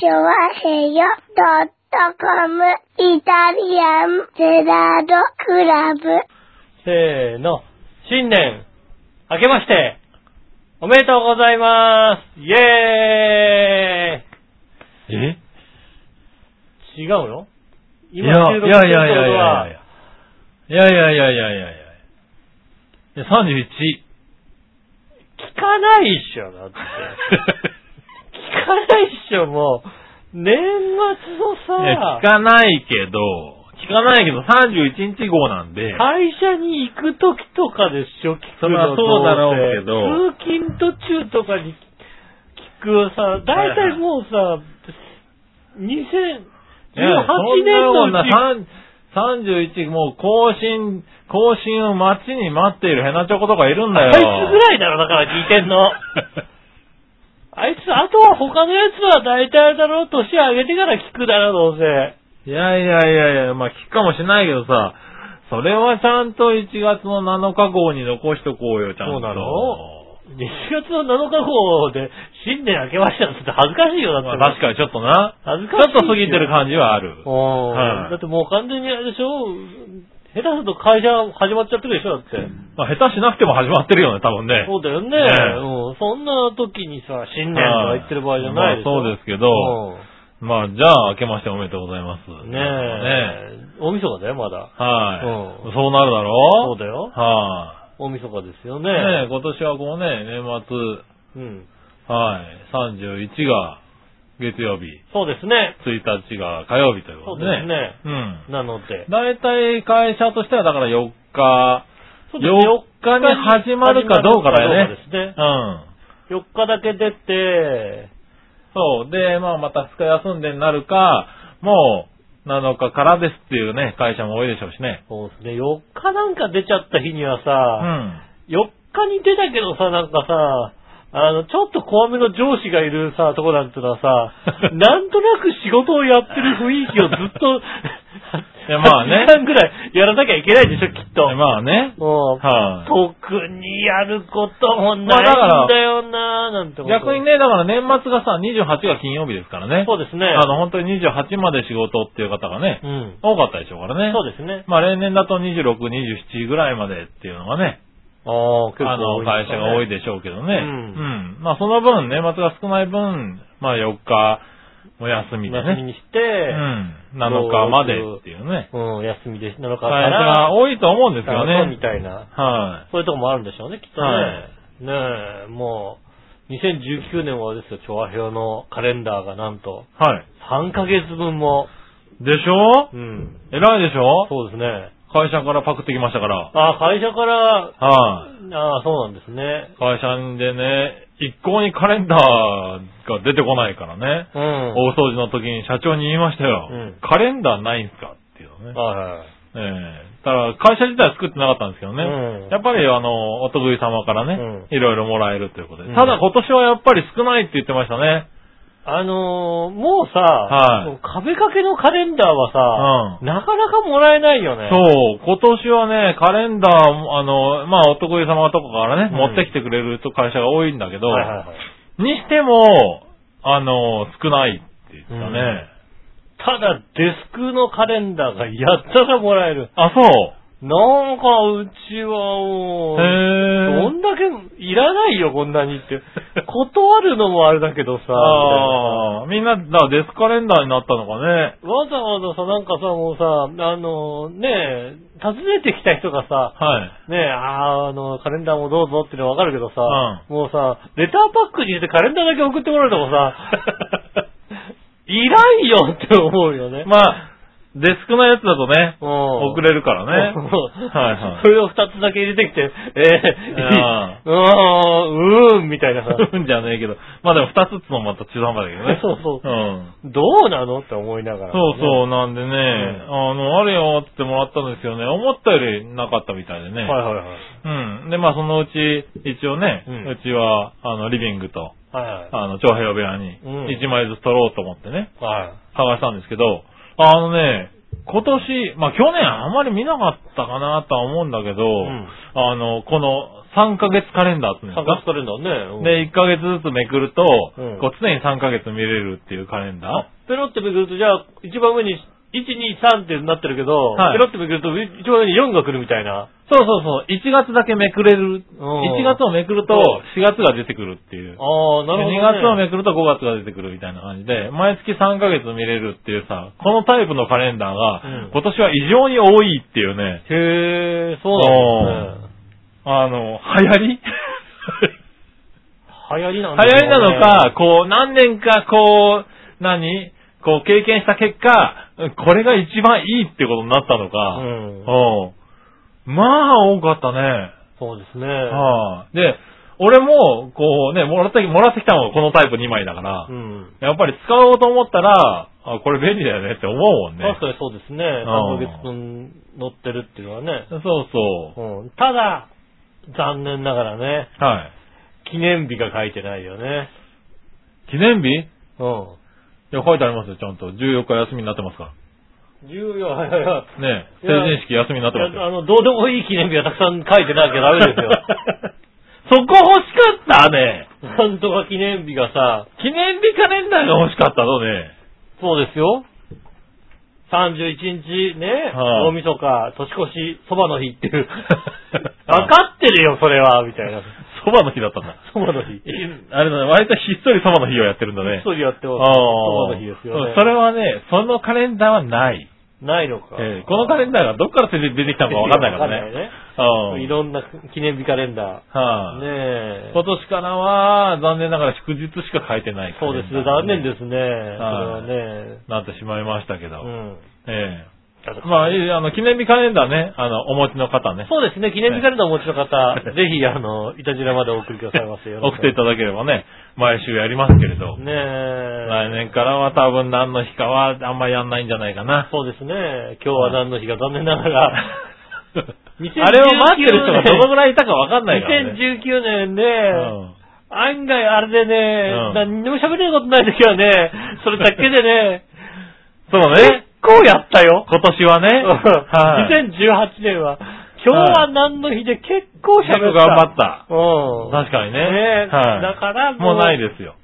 チョワヘヨドットコムイタリアンゼラードクラブ。せーの。新年、明けまして、おめでとうございますイェーえ？イ違うの？いや、いやいやいやいやいや。いやいやいやいやいやいや。いや、31。聞かないっしょ、だって。聞かないっしょ、もう。年末のいや、さ聞、かないけど、聞かないけど31日号なんで、会社に行くときとかでしょ、聞くのそりゃそうだろうけど通勤途中とかに聞くさ、だいたいもうさ、2018いやそん年なもんな、のうち、さん31、もう更新、更新を待ちに待っているヘナチョコとかいるんだよ。あいつぐらいだろ、だから聞いてんの。あいつ、あとは他のやつは大体あれだろう、年上げてから聞くだろ、どうせ。いやいやいやいや、まあ聞くかもしれないけどさ、それはちゃんと1月の7日号に残しとこうよ、ちゃんと。そうなの1月の7日号で新年明けましたって恥ずかしいよ、だって。まあ確かにちょっとな。恥ずかしいちょっと過ぎてる感じはある。うんはいだってもう完全にあれでしょ？下手すると会社始まっちゃってるでしょだって。まあ下手しなくても始まってるよね、多分ね。そうだよね。ねうん。そんな時にさ、新年とか言ってる場合じゃないでしょ。まあそうですけど、うまあじゃあ明けましておめでとうございます。ん。ねえ。大晦日だよ、まだ。はい、うんそうなるだろそうだよ。は大晦日ですよい、ね。ねえ今年はこうね、年末、うん。はい、31が月曜日、そうですね。1日が火曜日というそうことでね。ですね。うん。なので。大体会社としてはだから4日、そうです4日に始まるかどうかだよね始まるかどうかですね。うん。4日だけ出て、そう。で、まあまた2日休んでになるか、もう7日からですっていうね、会社も多いでしょうしね。そうですね。4日なんか出ちゃった日にはうさ、ん。4日に出たけどさ、なんかさ、あの、ちょっと怖めの上司がいるさ、とこなんてのはさ、なんとなく仕事をやってる雰囲気をずっと、いやまあね8時間ぐらいやらなきゃいけないでしょ、きっと。まあね。もうはい特にやることもないんまあだよな、なんてこと逆に。ね、だから年末がさ、28が金曜日ですからね。そうですね。あの、本当に28まで仕事っていう方がね、うん。多かったでしょうからね。そうですね。まあ例年だと26、27ぐらいまでっていうのがね、ああ、の、会社が多いででしょうけどね。うんうん。まあその分、年末が少ない分、まあ4日、お休みでね。休みにして、うん。7日までっていうね。うん、休みで7日か会社ら、が多いと思うんですよそうみね。たいな。はそういうとこもあるんでしょうね、きっとね。はいねえ、もう、2019年はですよ、調和表のカレンダーがなんと、い。はい。3ヶ月分も、でしょ？うん、偉いでしょ？そうですね。会社からパクってきましたから。ああ、会社から、はい。ああ、そうなんですね。会社でね、一向にカレンダーが出てこないからね。うん。大掃除の時に社長に言いましたよ。うんカレンダーないんすかっていうのね。はいはい。ええただ、会社自体は作ってなかったんですけどね。うんやっぱり、あの、お得意様からね、うんいろいろもらえるということで。うんただ、今年はやっぱり少ないって言ってましたね。あのー、もうさ、はい壁掛けのカレンダーはさ、うなかなかもらえないよね。そう、今年はね、カレンダー、あの、まあ、お得意様とかからね、うん持ってきてくれると会社が多いんだけど、はいはいはい。にしても、あの、少ないって言ってたね。ただ、デスクのカレンダーがやったらもらえる。あ、そう。なんか、うちはもう、へどんだけ、いらないよ、こんなにって。断るのもあれだけどさ、ああ、みんな、だデスカレンダーになったのかね。わざわざさ、なんかさ、もうさ、あの、ねえ、訪ねてきた人がさ、はい。ねえ、あーあの、カレンダーもどうぞっていうのはわかるけどさ、うもうさ、レターパックに入れてカレンダーだけ送ってもらうともさ、いらんよって思うよね。まあ、デスクのやつだとね、うん送れるからね。うんはいはい それを二つだけ入れてきて、えあー、うーん、うーん、みたいなさ。うんじゃねえけど。まあでも二つってのもまた中途半端だけどね。そうそううん。どうなのって思いながら、そうそう、なんでね、あの、あれよってもらったんですよね。思ったよりなかったみたいでね。はいはいはい。うん。で、まあそのうち、一応ね、ううんちは、あの、リビングと、はいはい。あの、長平部屋にうん、一枚ずつ取ろうと思ってね、はい。探したんですけど、あのね、今年、まあ去年あんまり見なかったかなとは思うんだけど、ん。あの、この3ヶ月カレンダーっていうんです探かすカレンダーね。うん。で、1ヶ月ずつめくると、うん。こう常に3ヶ月見れるっていうカレンダー。ペロってめくると、じゃあ、一番上に、1、2、3ってなってるけど、はいペロってめくると、一番上に4が来るみたいな。そうそうそう、1月だけめくれる。うん1月をめくると4月が出てくるっていう。ああ、なるほど、ね。2月をめくると5月が出てくるみたいな感じで、毎月3ヶ月見れるっていうさ、このタイプのカレンダーが、うん今年は異常に多いっていうね、へえ、そうなんですね。あの、流行り？流行りなん流です行りなのか、こう、何年かこう、何？こう経験した結果、これが一番いいってことになったのか。うん。うんまあ、多かったね。そうですね。はい、で、俺も、こうね、もらってき、もらってきたのがこのタイプ2枚だから、うん。やっぱり使おうと思ったら、あ、これ便利だよねって思うもんね。確かにそうですね。3ヶ月分乗ってるっていうのはね。そうそう。うん。ただ、残念ながらね、はい。記念日が書いてないよね。記念日？いうん。や、書いてありますよ、ちゃんと。14日休みになってますか重要、はいはいはい。ら。ねいや成人式休みになってますよ。いやあの、どうでもいい記念日がたくさん書いてなきゃダメですよ。そこ欲しかったね。なんとか記念日がさ、記念日カレンダーが欲しかったのね。そうですよ。31日ね、はい大晦日、年越し、そばの日っていう。わかってるよ、それは、みたいな。そばの日だったんだ。そばの日。あれだね、割とひっそりそばの日をやってるんだね。一人やってます。ああそばの日ですよね。それはね、そのカレンダーはない。ないのか。ええこのカレンダーがどっから出てきたのかわかんないからね。ね。うんいろんな記念日カレンダー。はい、ねえ。今年からは、残念ながら祝日しか書いてない、そうですね、残念ですね。それはいはね。なってしまいましたけど。うん。ええまあ、いいあの、記念日カレンダーね、あの、お持ちの方ね。そうですね、記念日カレンダーお持ちの方、ぜひ、あの、いたじらまでお送りくださいませよ。送っていただければね、毎週やりますけれど。ねえ。来年からは多分何の日かはあんまやんないんじゃないかな。そうですね。今日は何の日か残念ながら。2019あれを待ってる人がどのぐらいいたかわかんないからね。2019年ね、うん案外あれでね、うん何にも喋れることない時はね、それだけでね、そう結ね。構やったよ。今年はね。はい。2018年は、今日は何の日で結構喋った。結構頑張った。うん。確かにね。ねはい。だからもうないですよ。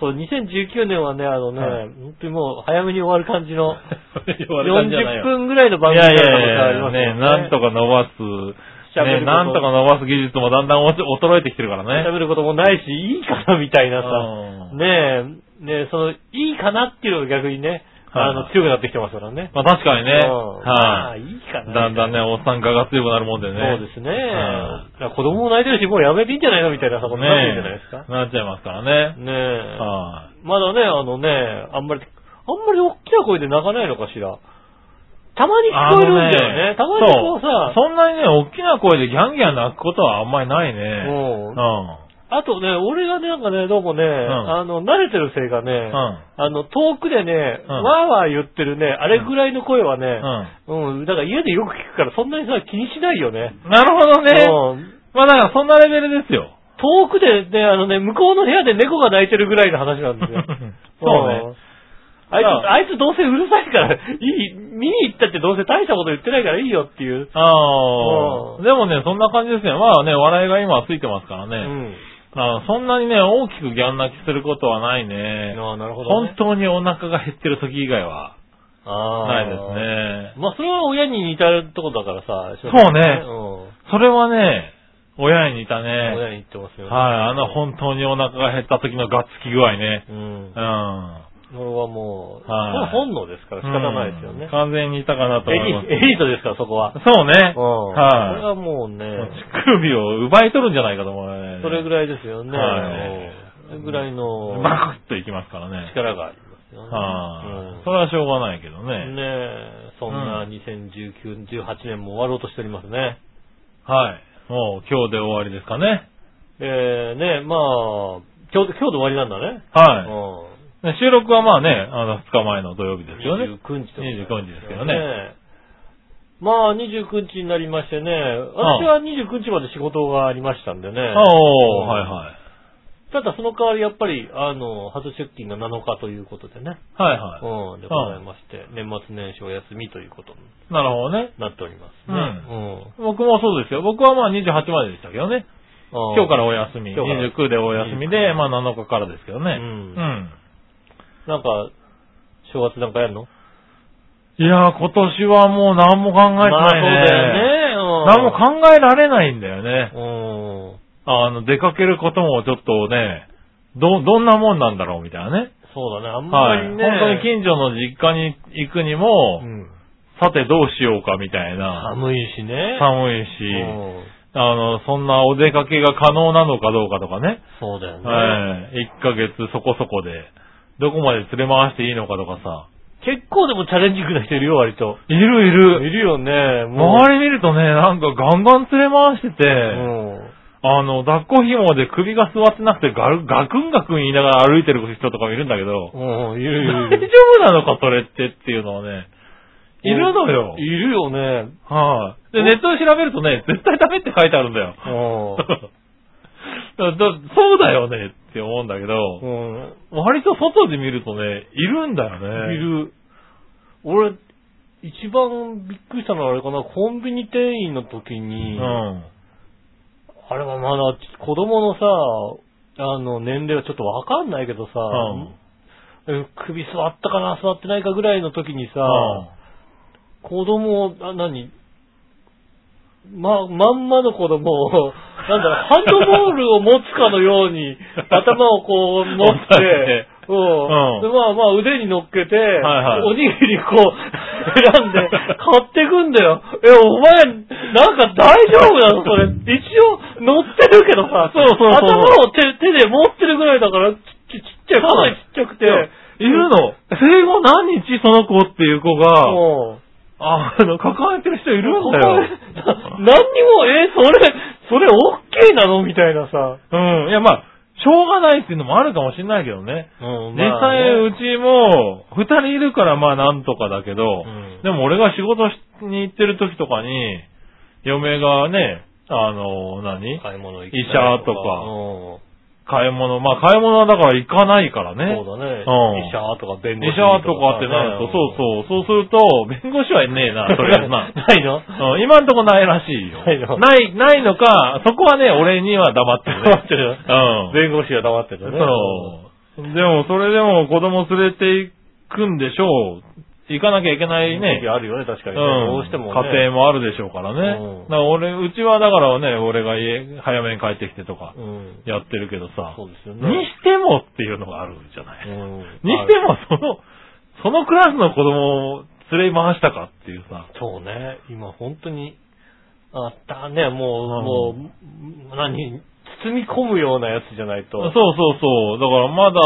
そう、2019年はね、あのね、はい本当にもう早めに終わる感じの、終わる感じじゃない40よ分ぐらいの番いやい組だったことやいや、ありますよね、なんとか伸ばす、ね、喋ることなんとか伸ばす技術もだんだん衰えてきてるからね。喋ることもないし、いいかなみたいなさ、うんねえ、ねえ、その、いいかなっていうのが逆にね、はいあの、強くなってきてますからね。まあ確かにね。うんまあ、はいいかな。だんだんね、おっさんがが強くなるもんでね。そうですね。はい子供も泣いてるし、もうやめていいんじゃないのみたいなさ、ことになってるんじゃないですか。ねなっちゃいますからね。ねえ。はまだね、あのね、あんまり、あんまり大きな声で泣かないのかしら。たまにい。聞こえるんだよね。たまにこうさ、そう。そんなにね、大きな声でギャンギャン泣くことはあんまりないね。うんうん。あとね、俺がね、なんかね、どうもね、んあの、慣れてるせいかね、うん。あの、遠くでね、うんわーわー言ってるね、あれぐらいの声はね、うん。うん、だから家でよく聞くからそんなにさ、気にしないよね。なるほどね。うんまあだからそんなレベルですよ。遠くでね、あのね、向こうの部屋で猫が鳴いてるぐらいの話なんですよ。そうねん。あいつ、あいつどうせうるさいから、いい、見に行ったってどうせ大したこと言ってないからいいよっていう。ああ。うんでもね、そんな感じですね。まあね、笑いが今はついてますからね。うん。あそんなにね、大きくギャン泣きすることはないね。ああ、なるほど、本ね。当にお腹が減ってる時以外はああ。ないです。ね。まあ、それは親に似たとこだからさ。そうねうん。それはね、親に似たね。親に言ってますよね。はい、あの本当にお腹が減った時のガッツき具合ね。うんう。ん。それはもう、はい本能ですから仕方ないですよねうん。完全に似たかなとエ思います。リエリートですから、そこは。そうね。うん。はいそれはもうね、乳首を奪い取るんじゃないかと思うね。それぐらいですよね。はいうんそれぐらいのバクッといきますからね。力がありますよね。はい、それはしょうがないけどうんね。ねえ、そんな2019、18年も終わろうとしておりますね。はい。もう今日で終わりですかね。えー、ねえ、まあ、今日、今日で終わりなんだね。はい。収録はまあね、あの、2日前の土曜日ですよね。29日と29日ですけどねえまあ、29日になりましてね、私は29日まで仕事がありましたんでね。おー、はいはい。ただその代わりやっぱり、あの、初出勤が7日ということでね。はいはうん、でございまして、年末年始お休みということにい。なるほどね。なっておりますね。うん。僕もそうですよ。僕はまあ28まででしたけどね。今日からお休み。今日から29でお休みで、まあ7日からですけどね。うんうん。なんか、正月なんかやるの？いやー、今年はもう何も考えてないね。まあそうだよね。何も考えられないんだよね。うん。あの、出かけることもちょっとね、ど、どんなもんなんだろうみたいなね。そうだね。あんまはい。りね。本当に近所の実家に行くにも、うん。さてどうしようかみたいな。寒いしね。寒いし、うんあの、そんなお出かけが可能なのかどうかとかね。そうだよね。はい。1ヶ月そこそこで、どこまで連れ回していいのかとかさ。結構でもチャレンジングな人いるよ、割と。いるいいる。るよね。周り見るとね、なんかガンガン連れ回してて、うん。あの、抱っこ紐で首が座ってなくてガルガクンガクン言いながら歩いてる人とかもいるんだけど、うん、いるいる大丈。夫なのかそれってっていうのはね、いるのよ。いるよね。はい、で、ネットで調べるとね、絶対ダメって書いてあるんだよ。う だだそうだよねって思うんだけど、ん。うん。割と外で見るとね、いるんだよね。い。る。俺、一番びっくりしたのはあれかな、コンビニ店員の時うに、ん。あれはまだ子供のさ、あの、年齢はちょっとわかんないけどさ、え首座ったかな、座ってないかぐらいの時にさ、子供、あ、何ま、まんまの子供を、なんだろう、ハンドボールを持つかのように、頭をこう持って て、うん。うんで、まあまあ腕に乗っけて、はいおにぎりこう、選んで、買ってくんだよ。え、お前、なんか大丈夫なのそれ。一応乗ってるけどさ、そうそうそう頭を手手で持ってるぐらいだから、ちちちっちゃい、かなりちっちゃくて、いるの。生後何日その子っていう子が、うんあの、抱えてる人いるんだよ。な何にも、え、それ、それオッケーなの？みたいなさ。うん。いや、まあ、しょうがないっていうのもあるかもしれないけどね。うん実際、うちも、二人いるからまあなんとかだけど、んでも俺が仕事しに行ってる時とかに、嫁がね、あの、何？買い物行医者とかうん買い物、まあ買い物はだから行かないからね。そうだね。うん医者とか弁護士医者とかってなると、そうそう、そうすると、弁護士はいねえな、とりあえずな。ないの？うん、今んとこないらしいよ。ないの？ない、ないのか、そこはね、俺には黙ってるね。黙ってるうん。弁護士は黙ってるね。そう。でも、それでも子供連れて行くんでしょう。行かなきゃいけないね。時あるよね、確かにね。うん。どうしてもね。家庭もあるでしょうからね。うんだから俺、うちはだからね、俺が家、早めに帰ってきてとか、うん。やってるけどさ。そうですよにね。してもっていうのがあるじゃない？うんにしても、その、そのクラスの子供を連れ回したかっていうさ。そうね。今本当に、あったね、もう、うんもう、何、包み込むようなやつじゃないと。そうそうそう。だからまだ、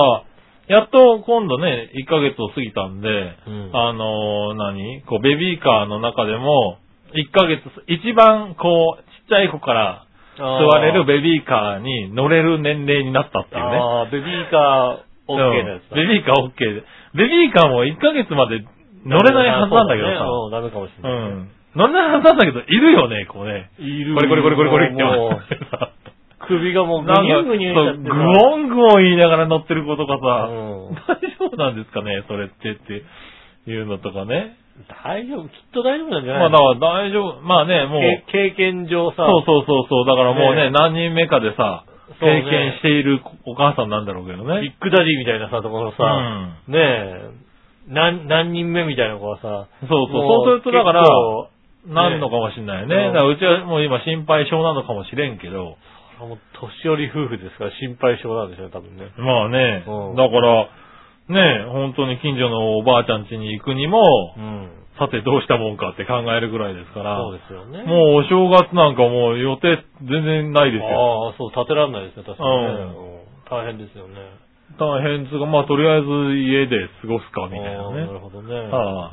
やっと今度ね、1ヶ月を過ぎたんで、うんあのー何？こう、ベビーカーの中でも、1ヶ月、一番こう、ちっちゃい子から座れるベビーカーに乗れる年齢になったっていうね。ああ、ベビーカー OK なやつだ。うんベビーカー OK で。ベビーカーも1ヶ月まで乗れないはずなんだけどさ。ダメかもしれうない。ん。乗れないはずなんだけど、いるよね、こうね。いるこれこれこれこれこれってもう言ってます 首がもうグニュングニュンしちゃってさグオングオン言いながら乗ってる子とかさ、うん。大丈夫なんですかね、それってっていうのとかね。大丈夫、きっと大丈夫なんじゃまあないの？だから大丈夫、まあね、もう、け経験上さ、そうそうそうそう、だからもうね、ね何人目かでさ、経験しているお母さんなんだろうけどね。ビッグダディみたいなさ、ところさ、ねえ、何、何人目みたいな子はさ、そうそう、もそうするとだからなんのかもしれないよね。うん。だからうちはもう今心配性なのかもしれんけど、もう年寄り夫婦ですから心配性なんでしょうね、多分ね。まあね、うんだから、ね、本当に近所のおばあちゃん家に行くにも、うん。さてどうしたもんかって考えるぐらいですから、そうですよね。もうお正月なんかもう予定全然ないですよ。ああ、そう、立てらんないですね、確かにね。うんうん大変ですよね。大変つうか、まあとりあえず家で過ごすかみたいななるね。ほどね。は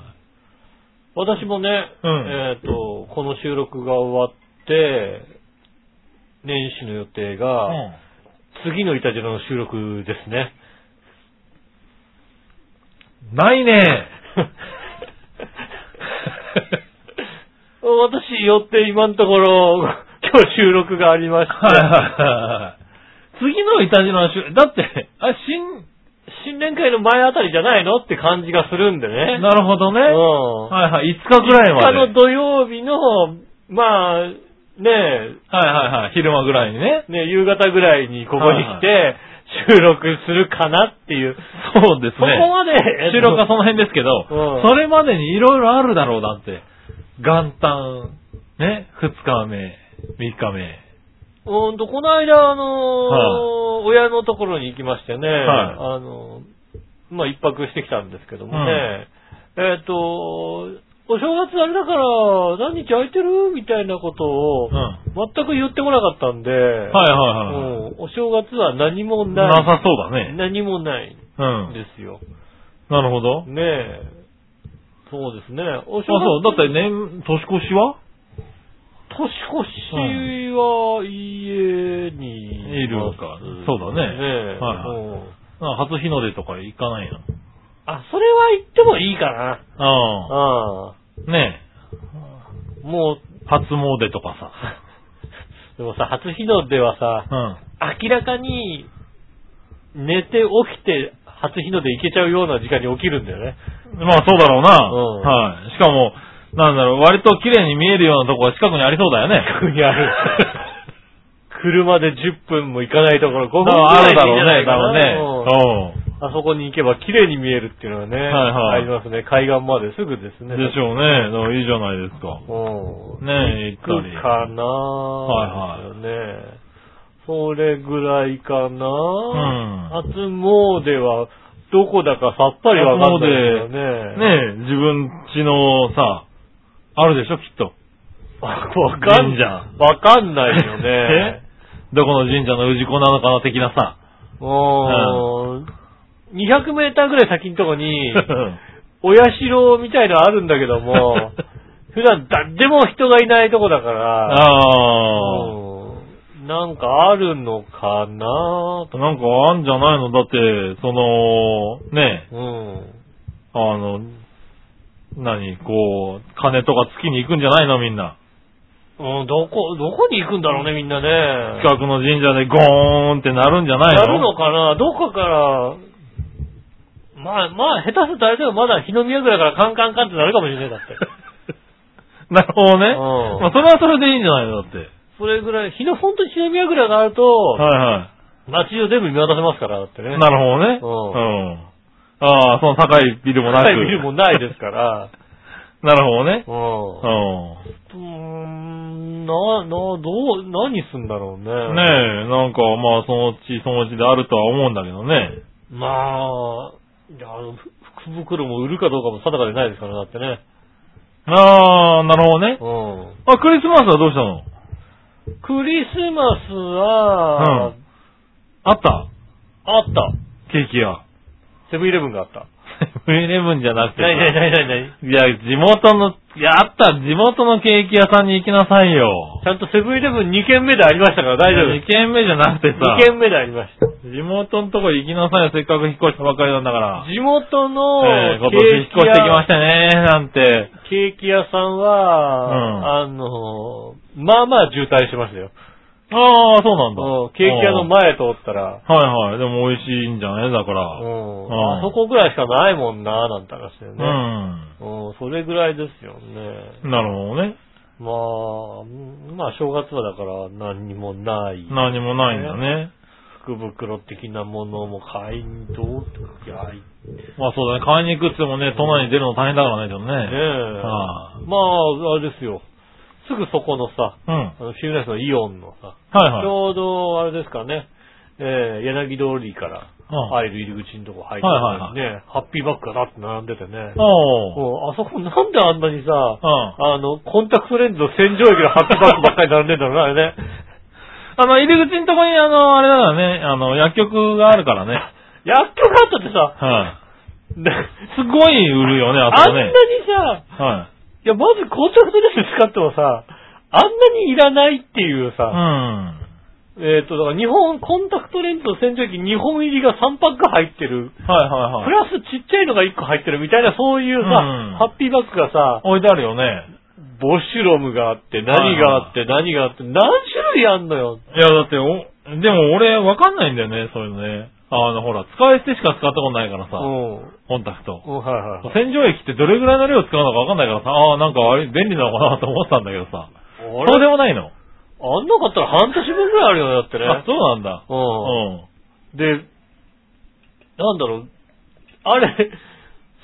私もね、うんえっ、と、この収録が終わって、年始の予定いが、うん次のイタジェラの収録ですね。ないね。私、予定今のところ、今日収録がありまして、はいはいはい。次のいたじらの週、だって、あ、新、新年会の前あたりじゃないの？って感じがするんでね。なるほどね。うん。はいはい、5日ぐらいまで。5日の土曜日の、まあ、ねえ、はいはいはい、昼間ぐらいにね。ね、夕方ぐらいにここに来て、収録するかなっていう。そうですね。そこまで、収録はその辺ですけど、うんそれまでにいろいろあるだろう、だって。元旦、ね、2日目、3日目。うんと、この間、あのーは親のところに行きましてね、はいあのーまあ、一泊してきたんですけどもね、えっ、と、お正月あれだから、何日空いてる？みたいなことをうん。、はい全く言ってこなかったんで、はいはい。うんお正月は何もない。なさそうだね。何もないうんん。ですよ。なるほど。ねえ。そうですね。おあ、そう。だって年、年越しは？年越しは家にいるますかそうだねねえはいはいうんあ初日の出とか行かないの？あ、それは言ってもいいかな。あああ。ねあ。もう、え。初詣とかさ。でもさ、初日の出はさ、うん。明らかに寝て起きて初日の出行けちゃうような時間に起きるんだよね。まあそうだろうな。うんはい。しかも、なんだろう、割と綺麗に見えるようなとこが近くにありそうだよね。近くにある。車で10分も行かないところ、5分ぐだからいでいいんるだろうね、じゃないかな多分ね。うんあそこに行けば綺麗に見えるっていうのはね、はいはいありますね。海岸まですぐですね。うん。でしょうね。いいじゃないですか。うん。ねえ、行行ったり。くかなはいはいね。それぐらいかなん初詣は、どこだかさっぱりわかんないですよね。ねえ、自分家のさ、あるでしょ、きっと。わかん神社わかんないよね。どこの神社の氏子なのかな、的なさ。もう、200メーターぐらい先のとこに、お社みたいのあるんだけども、普段誰も人がいないとこだから、あうんなんかあるのかな？あ。なんかあんじゃないの？だって、その、ねえ、うん。あの、何、こう、金とか月に行くんじゃないの？みんな。うん、どこ、どこに行くんだろうね、みんなね。近くの神社でゴーンってなるんじゃないの？やるのかな？どこから、まあ、まあ、下手するとあれでもまだ日の宮ぐらいからカンカンカンってなるかもしれない、だって。なるほどね。うんまあ、それはそれでいいんじゃないの？だって。それぐらい、日の、本当に日の宮ぐらいがあると、はいは街中全部見渡せますから、だってね。い。なるほどね。うんうん。ああ、その高いビルもなく。高いビルもないですから。なるほどね。う。うんうーん、な、な、どう、何すんだろうね。ん。ねえ、なんかまあそのうちそのうちであるとは思うんだけどね。まあ、いや、あの、ふ福袋も売るかどうかも定かでないですから、だってね。ああ、なるほどね。うあ、クリスマスはどうしたの？ん。クリスマスは、うんあった？あった。ケーキ屋。セブンイレブンがあった。セブンイレブンじゃなくてさ。ないないないないない。いや、地元の、いや、あった、地元のケーキ屋さんに行きなさいよ。ちゃんとセブンイレブン2軒目でありましたから大丈夫2軒目じゃなくてさ2、軒目でありました。地元のとこ行きなさいよ、せっかく引っ越したばかりなんだから。地元のえー今ケ年引っ越してきましたね、なんて。ケーキ屋さんは、あの、まあまあ渋滞してましたよ。ああ、そうなんだ。うんケーキ屋の前通ったら、はいはい。でも美味しいんじゃない？だから。うんうんあそこぐらいしかないもんな、なんて話だようね。ん。うん、それぐらいですよね。なるほどね。まあ、うんまあ正月はだから何にもない。何もないんだね。福袋的なものも買いにどういや、いまあそうだね。買いに行くってもね、都内に出るの大変だからね、でもねね。え。はまあ、あれですよ。すぐそこのさ、うん。あの、シームのイオンのさ、はいはい。ちょうど、あれですかね、えー、柳通りからうん入る入り口のとこ入って、はいはいはいね、ハッピーバッグがだって並んでてね。あそこなんであんなにさ、うん。あの、コンタクトレンズの洗浄液のハッピーバッグばっかり並んでんだろうな、あれね。あの、入り口のとこに、あの、あれだよね、あの、薬局があるからね。薬局あったってさ、はい。ねすごい売るよね、あそこあんなにね。さ、はいや、まずコンタクトレンズ使ってもさ、あんなにいらないっていうい。さ、うん。えっ、と、だから日本、コンタクトレンズの洗浄液2本入りが3パック入ってる。はいはいはい。プラスちっちゃいのが1個入ってるみたいな、そういうさ、うんハッピーバッグがさ、置いてあるよね。ボシュロムがあって、何があって、何があって、何種類あんのよ。いや、だって、お、でも俺、わかんないんだよね、そういうのね。あの、ほら、使い捨てしか使ったことないからさ、うん。コンタクト。うん、はいはいはい。洗浄液ってどれぐらいの量使うのかわかんないからさ、ああ、なんかあれ便利なのかなと思ってたんだけどさ。あそうでもないの？あんなかったら半年分ぐらいあるよね、だってね。あ、そうなんだ。う。うんん。で、なんだろう、あれ、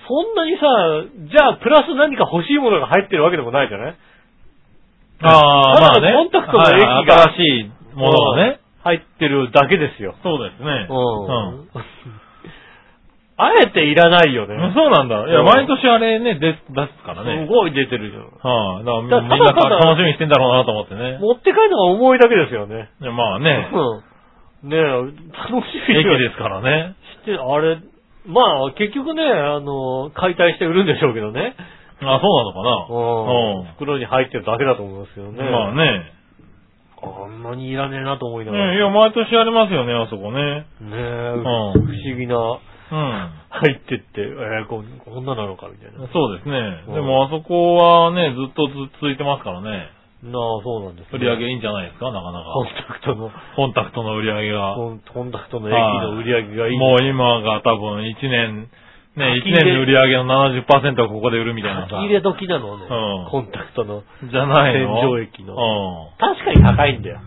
そんなにさ、じゃあプラス何か欲しいものが入ってるわけでもないじゃない？ああ、まあね。コンタクトの液がはい新しいものがね。入ってるだけですよ。そうですね。うん。あえていらないよね。うん。そうなんだ。いや、うん毎年あれね、出す出すからね。すごい出てるじゃん。はい、だからだみんな楽しみにしてんだろうなと思ってね。持って帰るのが重いだけですよね。いやまあね、うん。ねえ、楽しみ駅ですからね。して、あれ、まあ、結局ね、あの、解体して売るんでしょうけどね。あ、そうなのかうん。な。袋に入ってるだけだと思いますけどうん。ね。まあね。あんなにいらねえなと思いながら。ねいや、毎年ありますよね、あそこね。ねえ、ん不思議な、うん。入ってって、えー、こんこんななのかみたいな。そうですね。うんでもあそこはね、ずっとず続いてますからね。なあ、そうなんです、売り上げいいんじゃないですか、なかなか。コンタクトの、コンタクトの売り上げが。コンコンタクトの駅の売り上げがいい。もう今が多分1年、ね、1書き入れ年の売り上げの70%はここで売るみたいなさ。入れ時なのね、うんコンタクトの。じゃないの？洗浄液のうん。確かに高いんだよ。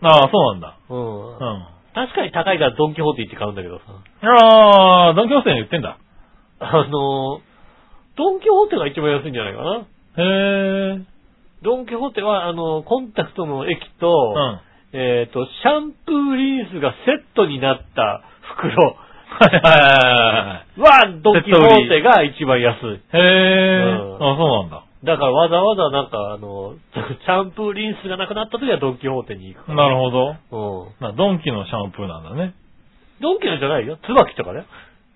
ああ、そうなんだ。うん。うん。確かに高いからドンキホーテ行って買うんだけどさ。ああ、ドンキホーテに売ってんだ。あの、ドンキホーテが一番安いんじゃないかな。へえ。ドンキホーテは、あの、コンタクトの液うと、ん。えっ、と、シャンプーリンスがセットになった袋はいはいはいは、ドンキホーテが一番安い。はい。へえ。うんあ、そうなんだ。だからわざわざなんか、あの、シャンプーリンスがなくなった時はドンキホーテに行くから。なるほど。うん。なドンキのシャンプーなんだね。ドンキのじゃないよ。椿とかね。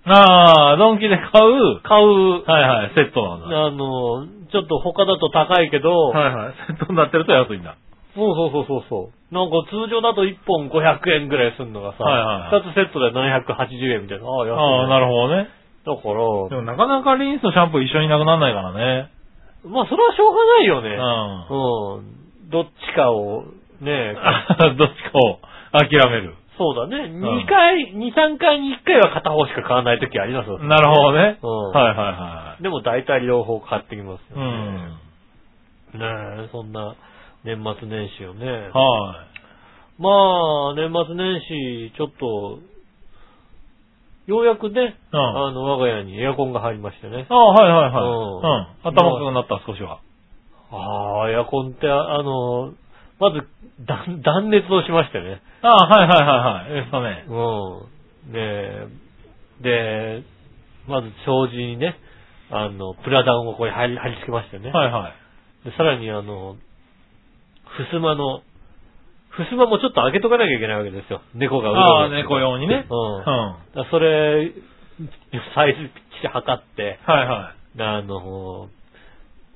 ああ、ドンキで買う、買う、はいはい、セットなんだ。あの、ちょっと他だと高いけど、はいはい、セットになってると安いんだ。そうそうそうそうそう。なんか通常だと1本500円ぐらいするのがさ、はいはいはい2つセットで780円みたいな。ああ、安い、ね。ああ、なるほどね。だから、でもなかなかリンスとシャンプー一緒になくならないからね。まあそれはしょうがないよね。うん。うん。どっちかを、ね、どっちかを諦める。そうだね。2回、2、3回に1回は片方しか買わない時ありますよ。なるほどね。うんはいはいはでも大体両方買ってきますい。うよね。ん。ねえ、そんな年末年始をね。はまあ、年末年始、ちょっと、ようやくね、うんあの、我が家にエアコンが入りましてねい。。ああ、はいはいはい。うんうん。頭かくなった、少しは。ああ、エアコンって、あの、まず、断断熱をしましてね。ああ、はいはいはいはい。えっとね。うん。で、で、まず障子にね、あの、プラダンをここに貼り貼り付けましてね。はいはい。でさらにあの、襖の、襖もちょっと開けとかなきゃいけないわけですよ。猫がうろうろああ、猫用にね。ううんん。だからそれ、サイズピッチリ測って、はいはい。あの、ホ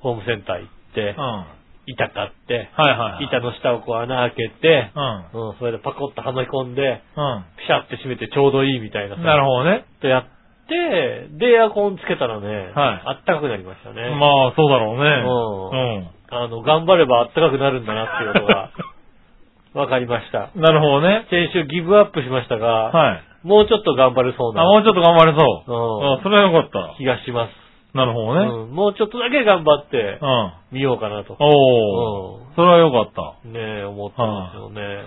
ームセンター行ってうん。、は板買って、いはい。板の下をこう穴開けて、うん。うん、それでパコッとはまり込んで、うピシャって閉めてちょうどいいみたいな。なるほどね。とやって、で、エアコンつけたらね、はいあったかくなりましたね。まあ、そうだろうね。あの、頑張ればあったかくなるんだなっていうことが、わかりました。うん。なるほどね。先週ギブアップしましたが、はい。もうちょっと頑張れそうあ、もなうちょっと頑張れそう。うんあ、それはよかった。気がします。なるほどね。うん、もうちょっとだけ頑張ってうん。みようかなと。おー。うそれはよかった。ん、ねえ、思ったんですよね。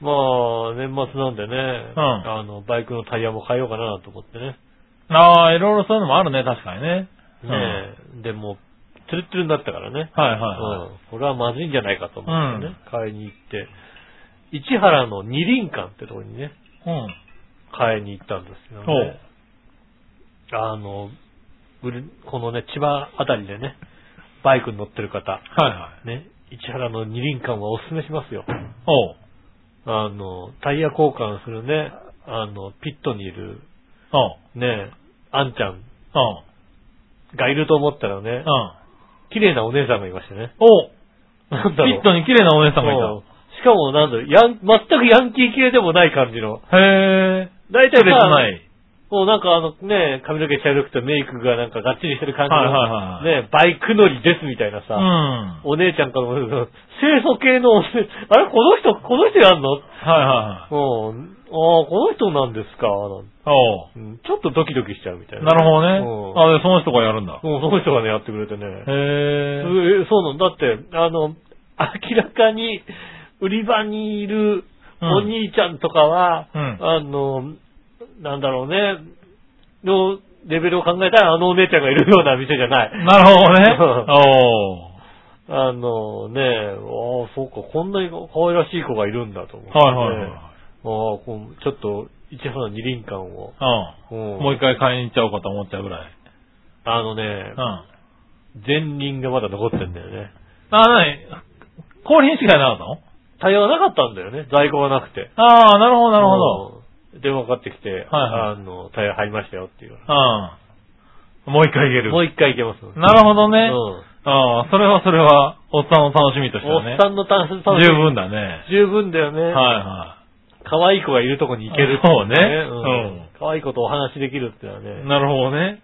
まあ、年末なんでね、うんあの、バイクのタイヤも変えようかなと思ってね。ああ、いろいろそういうのもあるね、確かにね。ねえ、でも、トゥルットゥルになったからね。はいはいはうん。これはまずいんじゃないかと思ってね、買いに行って、市原の二輪館ってところにね、い。うん。買いに行ったんですよね。あの、このね、千葉あたりでね、バイクに乗ってる方、はいはい。ね、市原の二輪館はおすすめしますよ。あの、タイヤ交換するね、あの、ピットにいる。ね、あんちゃん。がいると思ったらねう、ん。綺麗なお姉さんがいましてね。おう。なんだろう。ピットに綺麗なお姉さんがいうんしかも、なんだろう、ヤン、全くヤンキー系でもない感じの。た。へえ。大体別さない。もうなんかあのね、髪の毛茶色くてメイクがなんかがっちりしてる感じの、はいはいはいね、バイク乗りですみたいなさ、うん。お姉ちゃんからも、清楚系のあれこの人、この人やんの？はいはい。うん。ああ、この人なんですか？なんおううんちょっとドキドキしちゃうみたいな。なるほどね。うんあ、で、その人がやるんだ。うん、その人がね、やってくれてね。へえ。えそうなんだって、あの、明らかに、売り場にいるお兄ちゃんとかは、うんあの、なんだろうね、のレベルを考えたらあのお姉ちゃんがいるような店じゃない。なるほどね。おあのね、ああ、そうか、こんなに可愛らしい子がいるんだと思って、はいはいはい。ああ、こうちょっと、一応の二輪感を。うん。うんもう一回買いに行っちゃおうかと思っちゃうぐらい。あのねうん。、あ、前輪がまだ残ってんだよね。なに降臨しかなかったの？対応がなかったんだよね。在庫がなくて。ああ、なるほどなるほど。うん電話かかってきて、はいあの、タイヤ入りましたよっていう。うん。もう一回言える。もう一回行けます。なるほどね。うんああ、それはそれは、おっさんの楽しみとしておはね。っさんの楽しみ十分だね。十分だよね。はいは可愛い子がいるとこに行けるっていそうねうんうん可愛い子とお話できるっていうのはねい。、なるほどね。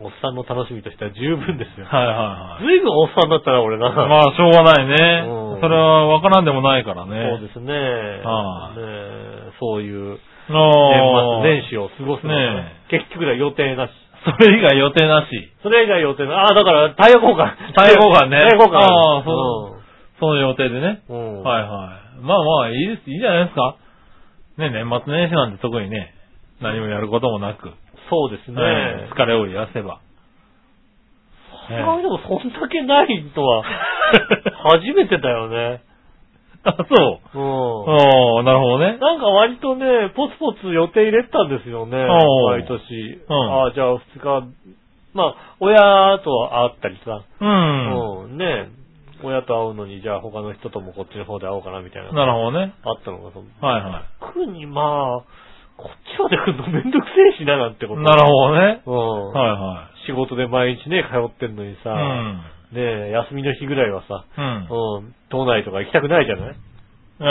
おっさんの楽しみとしては十分ですよ。はいはいはい。ずいぶんおっさんだったら俺な。まあ、しょうがないねうん。それはわからんでもないからそうね。ですね。はいねえそういうあ年あ末年始を過ごすのがね結局では予定なし。それ以外予定なし。それ以外予定なああ、だからタイヤ交換。タイヤ交換ねタイヤ交換。ああそうその予定でね。うん。うん。はいはい。まあまあ、いいです、いいじゃないですか。ね、年末年始なんて特にね、何もやることもなく、そうですね。ね疲れを癒せば。さすがにでもそんだけないとは、初めてだよね。あ、そう。うん。ああ、なるほどね。なんか割とね、ポツポツ予定入れてたんですよね。毎年。うんああ、じゃあ二日、まあ、親と会ったりさ。うん。うん。ね親と会うのに、じゃあ他の人ともこっちの方で会おうかなみたいな。なるほどね。あったのが、そのはいは特にまあ、こっちまで来るのめんどくせえしななんてこと。い。なるほどね。うん。はいは仕事で毎日ね、通ってんのにさ、い。うん。ね休みの日ぐらいはさ、うんうん、島内とか行きたくないじゃない？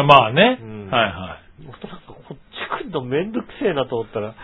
まあね。うんはいはい。こっち来るのめんどくせえなと思ったら、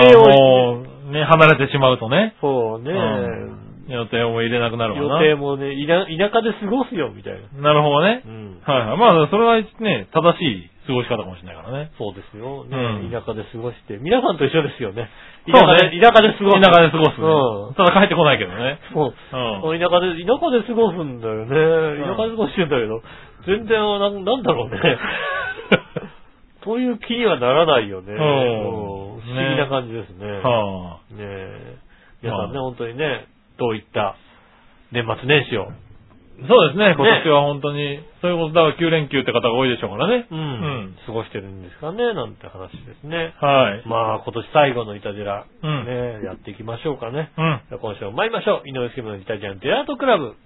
予定をね、離れてしまうとね。そうね、うん予定も入れなくなるわな。予定もね、田田舎で過ごすよ、みたいな。なるほどねう。ん。はいはい。まあ、それはね、正しい過ごし方かもしれないからね。そうですよ、ねうん田舎で過ごして。皆さんと一緒ですよね。そうね田舎で、田舎で過ごす。田舎で過ごす、うんただ帰ってこないけどね。そう。うん。田舎で、田舎で過ごすんだよね。田舎で過ごしてんだけど、全然な、なんだろうね。そういう気にはならないよね。不思議な感じですね。はねえ。皆さんね、は本当にね、どういった年末年始を。あ、そうですね、今年は本当に、そういうことだから9連休って方が多いでしょうからね。うん。うん過ごしてるんですかね、なんて話ですね。はい。まあ、今年最後のイタジラ、うんね、やっていきましょうかね。うん。じゃあ今週も参りましょう。井上杉村のイタジアンデラートクラブ。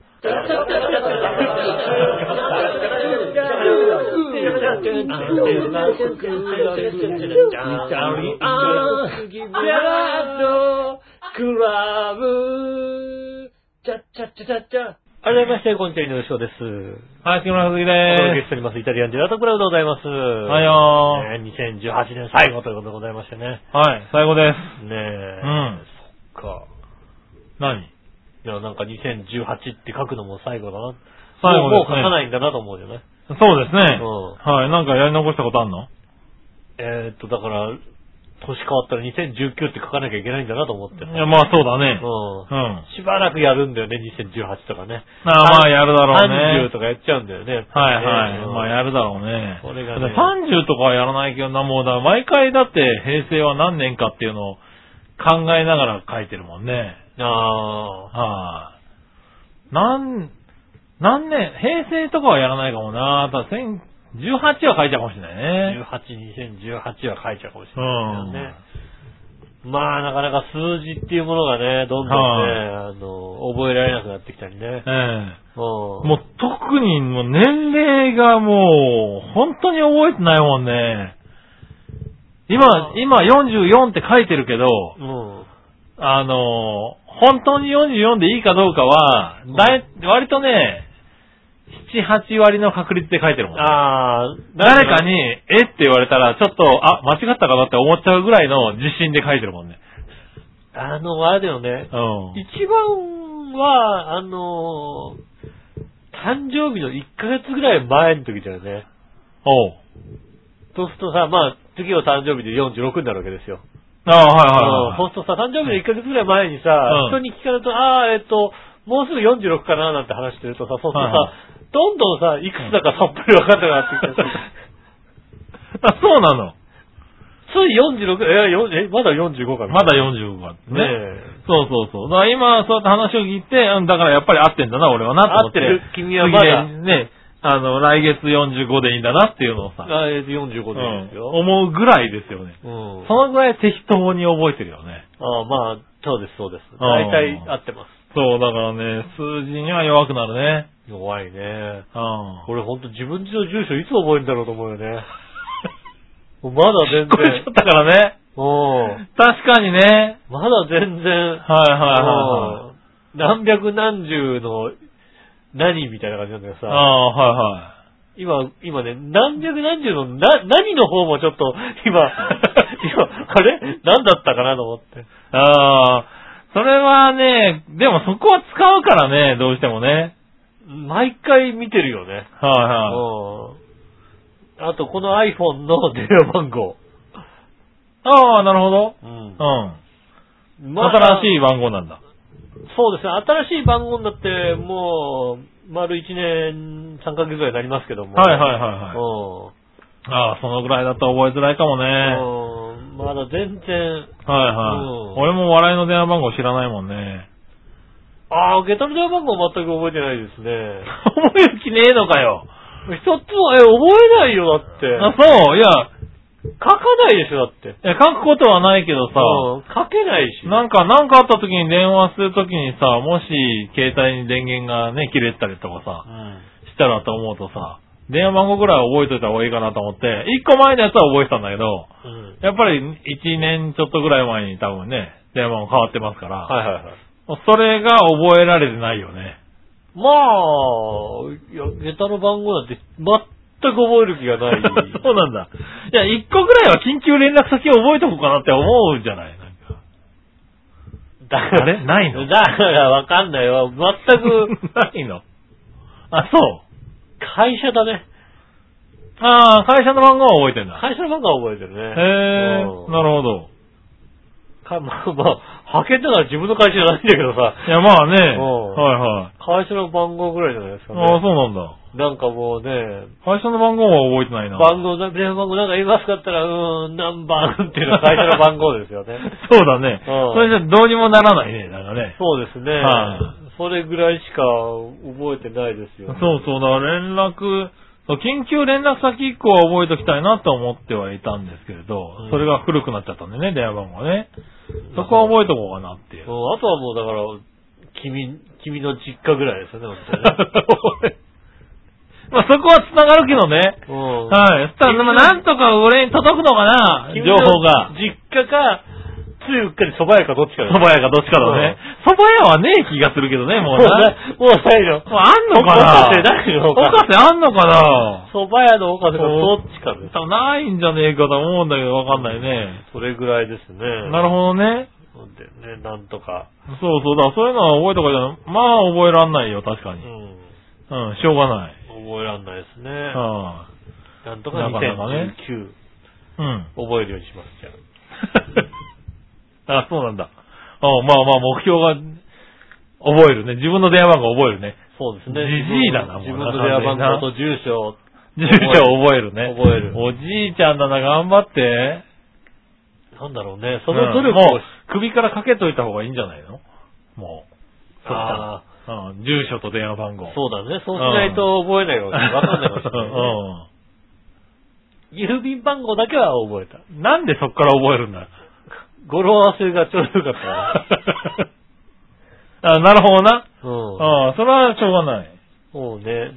改めまして、こんにちは、井上翔です。はい、木村和樹お届けでしております、イタリアンジェラートクラブでございます。す。はいよー。ね2018年最後ということでございましてね。はい、最後です。ねえ。うんそっか。何？いや、なんか2018って書くのも最後だな。最後ですねもうもう書かないんだなと思うよね。そうですね。うんはい、なんかやり残したことあんの？えーっと、だから、年変わったら2019って書かなきゃいけないんだなと思って。いや、まあそうだね。うんうん。しばらくやるんだよね、2018とかね。ああまあやるだろうね30とかやっちゃうんだよね。はいはい。うんまあやるだろうね。それがねだって30とかはやらないけどな、もうだ、毎回だって平成は何年かっていうのを考えながら書いてるもんね。あはい。なん、何年、平成とかはやらないかもな。ただ、1018は書いちゃうかもしれないあ、ね。18、2018は書いちゃうかもしれないですよね。まあ、なかなか数字っていうものがね、どんどんね、はあの、覚えられなくなってきたりね。ええうんもう特にもう年齢がもう、本当に覚えてないもんね。今、今44って書いてるけど、うん。あの、本当に44でいいかどうかは、だい、割とね、7、8割の確率で書いてるもんね。ああ、誰かに、え？って言われたら、ちょっと、あ、間違ったかなって思っちゃうぐらいの自信で書いてるもんね。あの、あれだよね。うん。一番は、あのー誕生日の1ヶ月ぐらい前の時だよね。おう。そうするとさ、まあ、次は誕生日で46になるわけですよ。ああ、はいはいはい。そうするとさ、誕生日の1ヶ月ぐらい前にさ、うん人に聞かれると、ああ、えっと、もうすぐ46かななんて話してるとさ、そうするとさ、はいはどんどんさ、いくつだかさっぱり分かんなくなってきてさ、あ、そうなの？つい46、え、よえまだ45かなまだ45が。ねね。え。そうそうそう。だから今、そうやって話を聞いて、うんだからやっぱり合ってんだな、俺はなと思って。合ってる君はまだ次ね、ね、あの、来月45でいいんだなっていうのをさ、あえっと45でいいですよ。うん思うぐらいですよね。うん。そのぐらい適当に覚えてるよね。ああまあ、そうです、そうです。ん大体合ってます。そう、だからね、数字には弱くなるね。弱いね。うん。俺ほんと自分家の住所いつ覚えるんだろうと思うよね。まだ全これちゃ然っ。たからね。うん。確かにね。まだ全然。はいはいはうん何百何十の何みたいな感じなんだけどいはい。あさ。あ、はいはい。今、今ね、何百何十のな、何の方もちょっと、今、今、あれ？何だったかなと思って。ああ、それはね、でもそこは使うからね、どうしてもね。毎回見てるよね。はいはうん。あと、この iPhone の電話番号。い。ああ、なるほど。うんうん。新しい番号なんだ。そうですね。新しい番号になって、もう、丸1年3ヶ月ぐらいになりますけども。はいはいはいああ、そのぐらいだと覚えづらいかもね。はいうんまだ全然、はい。うん俺も笑いの電話番号知らないもんね。ああ、下駄の電話番号全く覚えてないですね。覚える気ねえのかよ。一つも、え、覚えないよ、だって。あ、そういや、書かないでしょ、だって。いや書くことはないけどさ、うん書けないし。なんか、なんかあった時に電話する時にさ、もし携帯に電源がね、切れてたりとかさう、ん。したらと思うとさ、電話番号ぐらいは覚えといた方がいいかなと思って、一個前のやつは覚えてたんだけど、うん。やっぱり一年ちょっとぐらい前に多分ね、電話番号変わってますから、はいはいはい。それが覚えられてないよね。まあ、いや、下駄の番号なんて全く覚える気がない。そうなんだ。いや、一個ぐらいは緊急連絡先を覚えとこうかなって思うじゃない？なんか。だあれないの？だからわかんないわ。全く、ないの？あ、そう。会社だね。ああ、会社の番号は覚えてんだ。会社の番号は覚えてるね。へえ、うんなるほど。かまあまあ、派遣だから自分の会社じゃないんだけどさ、いや、まあね。うんはいはい。会社の番号ぐらいじゃないですかね。ああ、そうなんだ。なんかもうね、会社の番号は覚えてないな。番号、電話番号なんか言いますかったら、うーん、何番っていうのは会社の番号ですよね。そうだね。うんそれじゃどうにもならないね、なんかね。そうですね。はいそれぐらいしか覚えてないですよ、そうそう、だ連絡、そう緊急連絡先1個は覚えておきたいなと思ってはいたんですけれど、うんそれが古くなっちゃったんでね、電話番号がね。そこは覚えとこうかなっていう。うんあとはもうだから、君、君の実家ぐらいですよね。まあそこは繋がるけどね。うんはい。そしたら、でもなんとか俺に届くのかな君の情報が。実家か、ついうっかり蕎麦屋かどっちか蕎麦屋かどっちかだね。蕎麦屋はねえ気がするけどね、もうな。もうな、もうないの。もうあんのかなおかせないのおかせあんのかな蕎麦屋のおかせかどっちかです。多分ないんじゃねえかと思うんだけど、わかんないね。それぐらいですね。なるほどね。でね、なんとか。そうそうだ、そういうのは覚えとかじゃない。まあ覚えらんないよ、確かに。うん。うん、しょうがない。覚えらんないですね。はなんとかなかなかね2019、い。うん。覚えるようにします、じゃあ。あ、そうなんだ。あまあまあ、目標が、覚えるね。自分の電話番号覚えるね。そうですね。じじいだな自分もうなの電話番号と住所。住所覚えるね。覚えるおじいちゃんだな、頑張って。なんだろうね。その努力を首からかけといた方がいいんじゃないの？もう。そしたらあうん、住所と電話番号。あ、そうだね。そうしないと覚えないかもしれない。わかんないかもしれないね。郵便番号だけは覚えた。うん。なんでそっから覚えるんだ？語呂合わせがちょうどよかったな。あ、なるほどな。うん。あそれはしょうがない。もうね、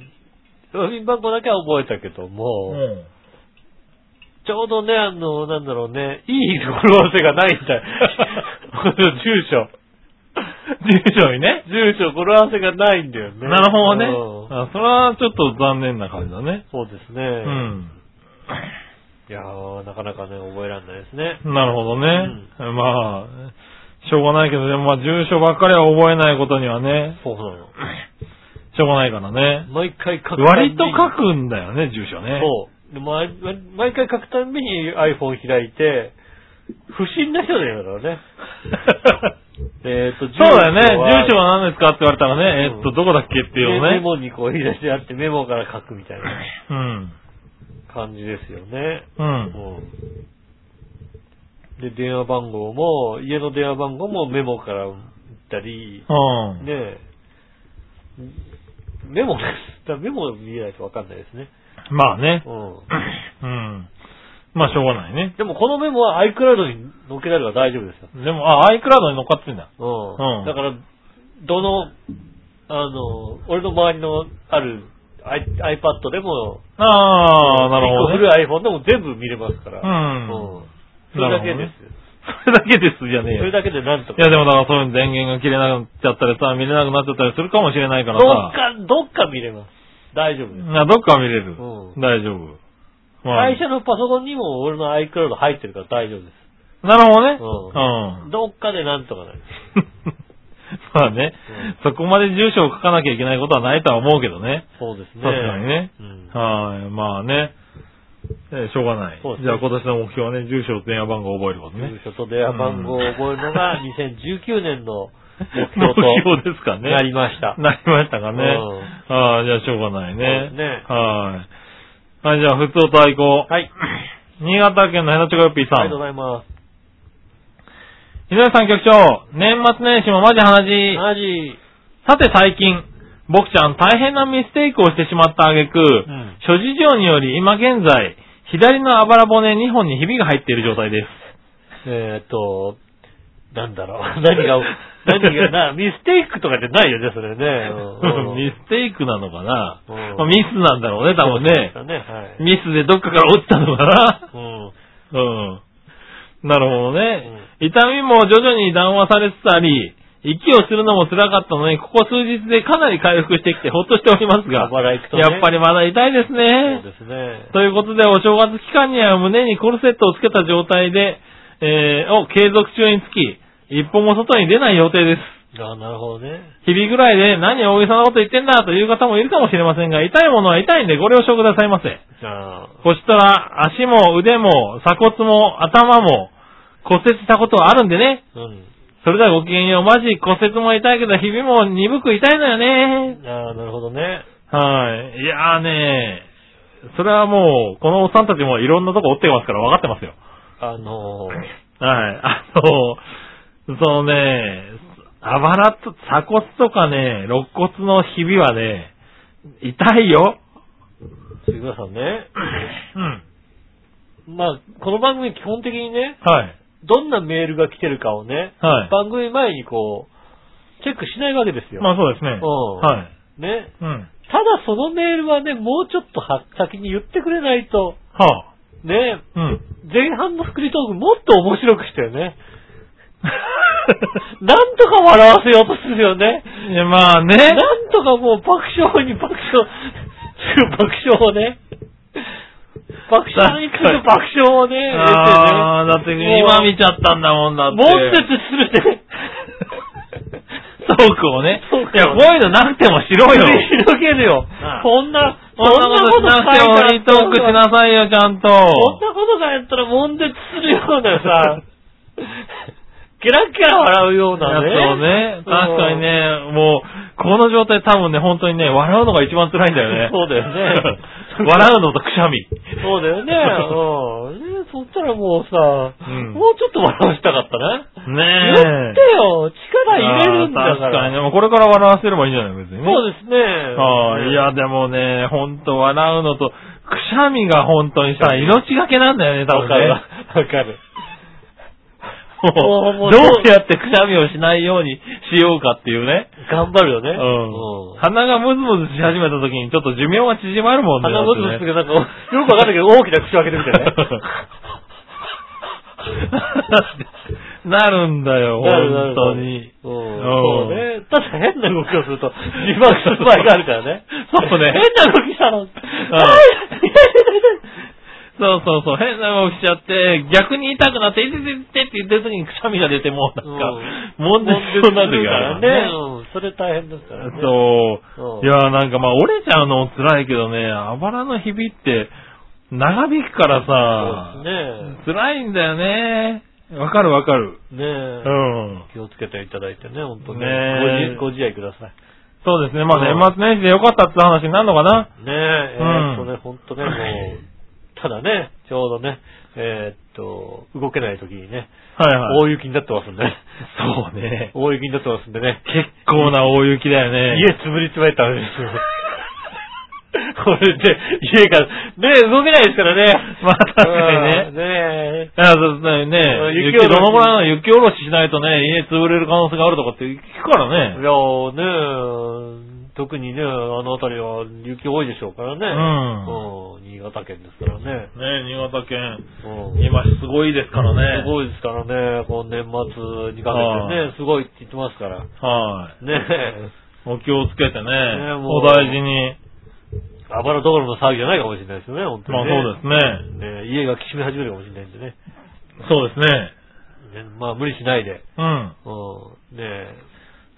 郵便番号だけは覚えたけども、うん。ちょうどね、あの、なんだろうね、いい語呂合わせがないんだよ。住所。住所にね。住所語呂合わせがないんだよね。なるほどね。うんあそれはちょっと残念な感じだね。そうですね。うん。いやー、なかなかね、覚えられないですね。なるほどね。まあ、しょうがないけど、でもまあ住所ばっかりは覚えないことにはね、そうなの。しょうがないからね。毎回書く割と書くんだよね、住所ね。そう。で毎毎回書くたびに iPhone 開いて、不審な人だよね。えっと、そうだよね。住所はは何ですかって言われたらね、えうんっと、どこだっけっていうのメね。モにこう言い出してあってメモから書くみたいなうん。感じですよね。うん。うん。で、電話番号も、家の電話番号もメモから打ったり、うん。ねえ、メモです。だメモ見えないとわかんないですね。まあね。うん。うん。まあしょうがないね。でもこのメモは iCloud に載っけられるから大丈夫ですよ。でも、あ、iCloud に乗っかってんだ。うん。うんだから、どの、あの、俺の周りのある i- iPad でも、ああ、なるほど、ね。古い iPhone でも全部見れますから。うんうん。それだけです。それだけですじゃねえよ。それだけでなんとか。いやでもだからそういう電源が切れなくなっちゃったりさ、見れなくなっちゃったりするかもしれないからどっさ。か、どっか見れます。大丈夫です。などっかは見れる。うん大丈夫。まあ会社のパソコンにも俺の iCloud 入ってるから大丈夫です。なるほどね。ううん。どっかでなんとかなる。まあね、そこまで住所を書かなきゃいけないことはないとは思うけどね。そうですね。確かにね。うんはい。まあね。えーしょうがない。そうですねじゃあ今年の目標はね、住所と電話番号を覚えることね住。所と電話番号を覚えるのが2019年の目目標標ですかね。となりました。なりましたかね。うああ、じゃあしょうがないね。ねはい。はい、じゃあ、普通と愛好。はい。新潟県のヘナチョコヨッピーさん。ありがとうございます。井上さん局長、年末年始もマジ話。マジ、さて最近、僕ちゃん大変なミステイクをしてしまった挙句、ん諸事情により今現在、左のあばら骨2本にひびが入っている状態です。えーっと、なんだろう。何が、何が、な、ミステイクとかじゃないよね、それね。うん ミステイクなのかな、うんまあミスなんだろうね、多分ね。ね、はい。ミスでどっかから落ちたのかなうん。うん。なるほどね。痛みも徐々に緩和されつつあり、息をするのも辛かったのに、ここ数日でかなり回復してきてほっとしておりますが、ねやっぱりまだ痛いですそうね。ですね。ということで、お正月期間には胸にコルセットをつけた状態で、えー、を継続中につき、一歩も外に出ない予定です。あなるほどね。日々ぐらいで何大げさなこと言ってんだという方もいるかもしれませんが、痛いものは痛いんでご了承くださいませ。じゃあ、そしたら、足も腕も鎖骨も頭も骨折したことはあるんでね。うん。それではごきげんよう。マジ骨折も痛いけど、日々も鈍く痛いのよね。ああ、なるほどね。はい。いやーねそれはもう、このおっさんたちもいろんなとこ折ってますから分かってますよ。あのー、はい。あの、そのね、あばらと、鎖骨とかね、肋骨のひびはね、痛いよ。杉村さんね。うん。まあ、この番組基本的にね、はい。どんなメールが来てるかをね、はい。番組前にこう、チェックしないわけですよ。まあそうですね。うんはい。ね。うん。ただそのメールはね、もうちょっとは先に言ってくれないと、はね、あ。うん。前半のフリートークもっと面白くしてよね。なんとか笑わせようとするよね。いや、まあね。なんとかもう爆笑に爆笑、爆笑をね。爆笑に次ぐ爆笑をね、ね。ああ、だって今見ちゃったんだもんだって。悶絶するね。トークをね。トークをねいや、こういうのなくてもしろよ。広げるよはい。こんな、そんなことしなくてもフリートークしなさいよ、ちゃんと。こんなことがやったら悶絶するようなさ、ケラケラ笑うようなね。をね、確かにね、もう、この状態多分ね、本当にね、笑うのが一番辛いんだよね。そうだよね笑うのとくしゃみ。そうだよね。うん。ねそしたらもうさ、うんもうちょっと笑わしたかったね。ねえ。言ってよ力入れるんだから。あー確かにね。もうこれから笑わせればいいんじゃない？別にね。そうですね。はい。いや、でもね、ほんと笑うのと、くしゃみが本当にさ、命がけなんだよね、多分ね。わかるわ。わかる。もうどうやってくしゃみをしないようにしようかっていうね。頑張るよね。うん。鼻がムズムズし始めた時にちょっと寿命が縮まるもんね。鼻むずむずってなんか、よくわかんないけど大きな口を開けてみたいね。なるんだよ、なるなる本当に。うん。そうね。確か変な動きをすると、自爆する場合があるからね。そうね変な動きしたの。そうそうそう、変な動きしちゃって、逆に痛くなって、いてててって言ってる時にくしゃみが出てもうなんか、もんでそうなるからね。うん。それ大変ですからね。そうう。んいや、なんかまあ折れちゃうのも辛いけどね、あばらのひびって長引くからさ、そうです辛いんだよね。わかるわかる。ね。ねえ。うん。気をつけていただいてね、本当ね。ねえご自愛ください。そうですね。まあうん年末年始でよかったって話になるのかな。ねえ、えうんーっとね、ほんとね、もう、ただね、ちょうどね、えーっと、動けない時にね、はいはい。大雪になってますんで。そうね。大雪になってますんでね。結構な大雪だよね。家潰りつまえたわけですよ。これで、家が、ね、動けないですからね。まあ確かにねうんねえ。いや、そうだよね。雪雪どのぐらいの雪下ろししないとね、家潰れる可能性があるとかって聞くからいね。やね特にね、あの辺りは雪多いでしょうからね。うんうん新潟県ですからね。ね新潟県、うん今すごいですからね。すごいですからね、この年末にかけてね、すごいって言ってますから。はい。ねえ、お気をつけてね、ねもうお大事に。あばらどころの騒ぎじゃないかもしれないですよね、本当まあに、ね。そうですね。ね家がきしめ始めるかもしれないんでね。そうですね。ねまあ無理しないで。うん。うん。ねえ、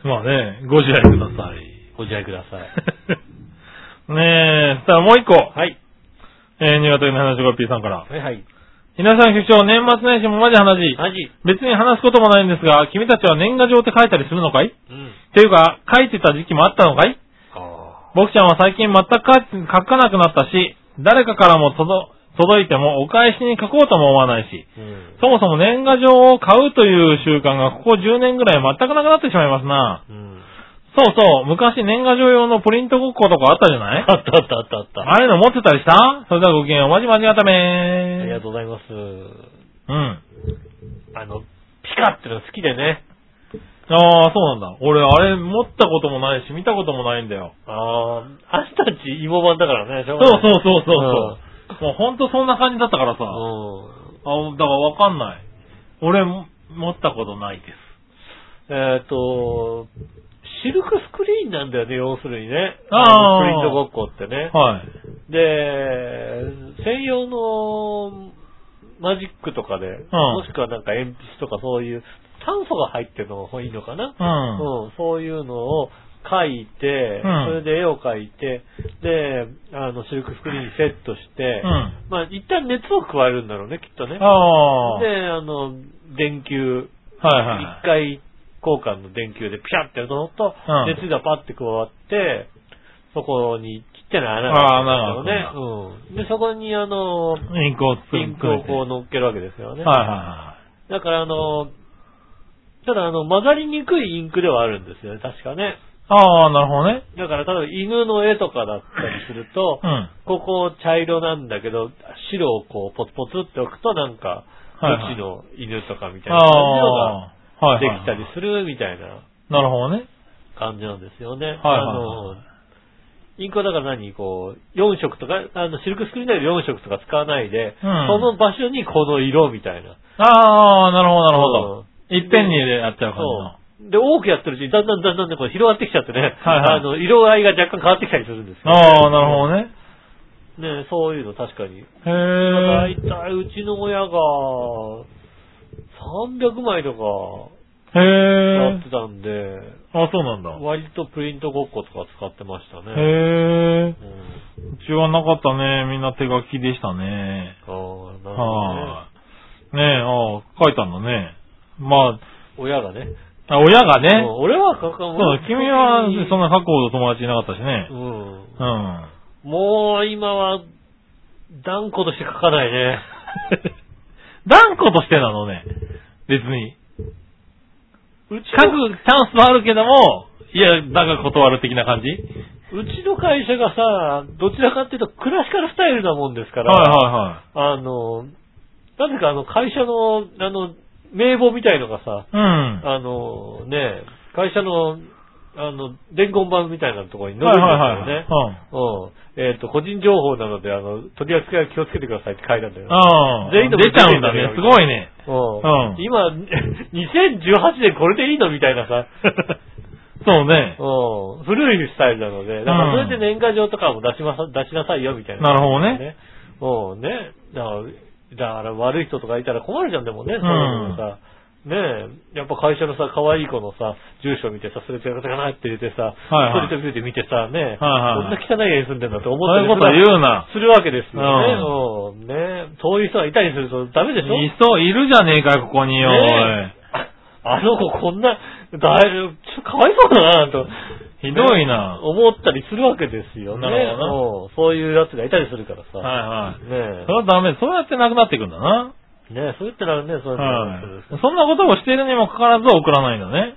まあね、ご自愛ください。ご自愛ください。ねえ、さあもう一個。はい。えー、新潟県の話ご P さんから。はいはい。皆さん局長、年末年始もマジ話。マジ別に話すこともないんですが、君たちは年賀状って書いたりするのかい？うん。っていうか、書いてた時期もあったのかい？あ僕ちゃんは最近全く書書かなくなったし、誰かからも届届いてもお返しに書こうとも思わないし、あ。うん。そもそも年賀状を買うという習慣がここ10年ぐらい全くなくなってしまいますな。うん。そうそう、昔年賀状用のプリントごっことかあったじゃない？あったあったあったあった。ああいうの持ってたりした？それではごきげんよう、まじまじがためありがとうございます。うん。あの、ピカっての好きでね。ああ、そうなんだ。俺、あれ持ったこともないし、見たこともないんだよ。ああ、あんたち芋版だからね、しょそう。そうそうそう。もうほんとそんな感じだったからさ。あうん。だからわかんない。俺、も持ったことないです。えっ、と、シルクスクリーンなんだよね、要するにね。あーのプリントごっこってね。はい。で、専用のマジックとかで、もしくはなんか鉛筆とかそういう炭素が入ってるのがいいのかな？うん。うん、そういうのを書いて、うんそれで絵を描いて、で、あの、シルクスクリーンにセットして、うん。まあ、一旦熱を加えるんだろうね、きっとね。ああ。で、あの、電球、はいはい。一回交換の電球でピシャってやるのと、うん熱がパッて加わって、そこにちっちゃな穴が開くんです穴がよね。うん。で、そこにあの、インクを作ピンクをこう乗っけるわけですよね。はいはだからあの、ただあの、混ざりにくいインクではあるんですよね、確かね。いはい。ああ、なるほどね。だから、例えば犬の絵とかだったりすると、うん。ここ茶色なんだけど、白をこう、ポツポツって置くとなんか、はいはいうちの犬とかみたいな感じのが。はいはい。できたりするみたいななるほどね。感じなんですよね。はいはいあの、インクはだから何？こう、4色とか、あの、シルクスクリーンで4色とか使わないで、うんその場所にこの色みたいな。ああ、なるほどなるほど。うんいっぺんにやっちゃう感じの。そう。で、多くやってるうちにだんだんだんだんね、こう広がってきちゃってね、はいはいあの、色合いが若干変わってきたりするんですよ。ああ、なるほどね。ね、そういうの確かに。へだいえ。たいうちの親が、300枚とかへえやって。たんで、あ、そうなんだ。割とプリントごっことか使ってましたね。へえ。うんうちはなかったね。みんな手書きでしたね。ああ、なるほどね。はい。ねえ、ああ、書いたんだね。ま親がね。あ、あ親がうんね。俺は書かそうだ、君はそんな書くほど友達いなかったしねう。ん。うん。もう今は、断固として書かないね。断固としてなのね。別に。うち書くの、チャンスはあるけども、いや、だが断る的な感じ？うちの会社がさ、どちらかっていうとクラシカルスタイルなもんですから、はあの、なぜかあの会社の、あの、名簿みたいのがさ、いはい。うん。あのね、会社のあの、伝言板みたいなところに載るんですはいはいよね。はい。うん。えっ、と、個人情報なので、あの、取り扱いは気をつけてくださいって書いてあるんだよ。う。全員の出ちゃうんだね。すごいね。うんうん今、2018年これでいいのみたいなさ。そうね。うん。古いスタイルなので、だからそれで年賀状とかも出しまさ、出しなさいよみたいな。なるほどね。うん、ね。だから、だから悪い人とかいたら困るじゃん、でもね、そういうのさ。ねえ、やっぱ会社のさ、可愛い子のさ、住所見てさ、それ違うかなって言ってさ、はいはいそれと見て見てさ、ね、はいはいこんな汚い家に住んでんだって思そういうこと言うな。するわけですよね。うん。ねそういう人がいたりするとダメでしょ？いそう、いるじゃねえかよ、ここによ、おい。ねああの子こんな、だいぶ、ちょっとかわいそうだなと。ひどいな。思ったりするわけですよね。なるほどうんそういうやつがいたりするからさ。はいはい。ねそれはダメ。そうやってなくなっていくんだな。え。ねえ、そう言ったらね、そういうはのい。そんなことをしているにもかかわらず送らないんだね。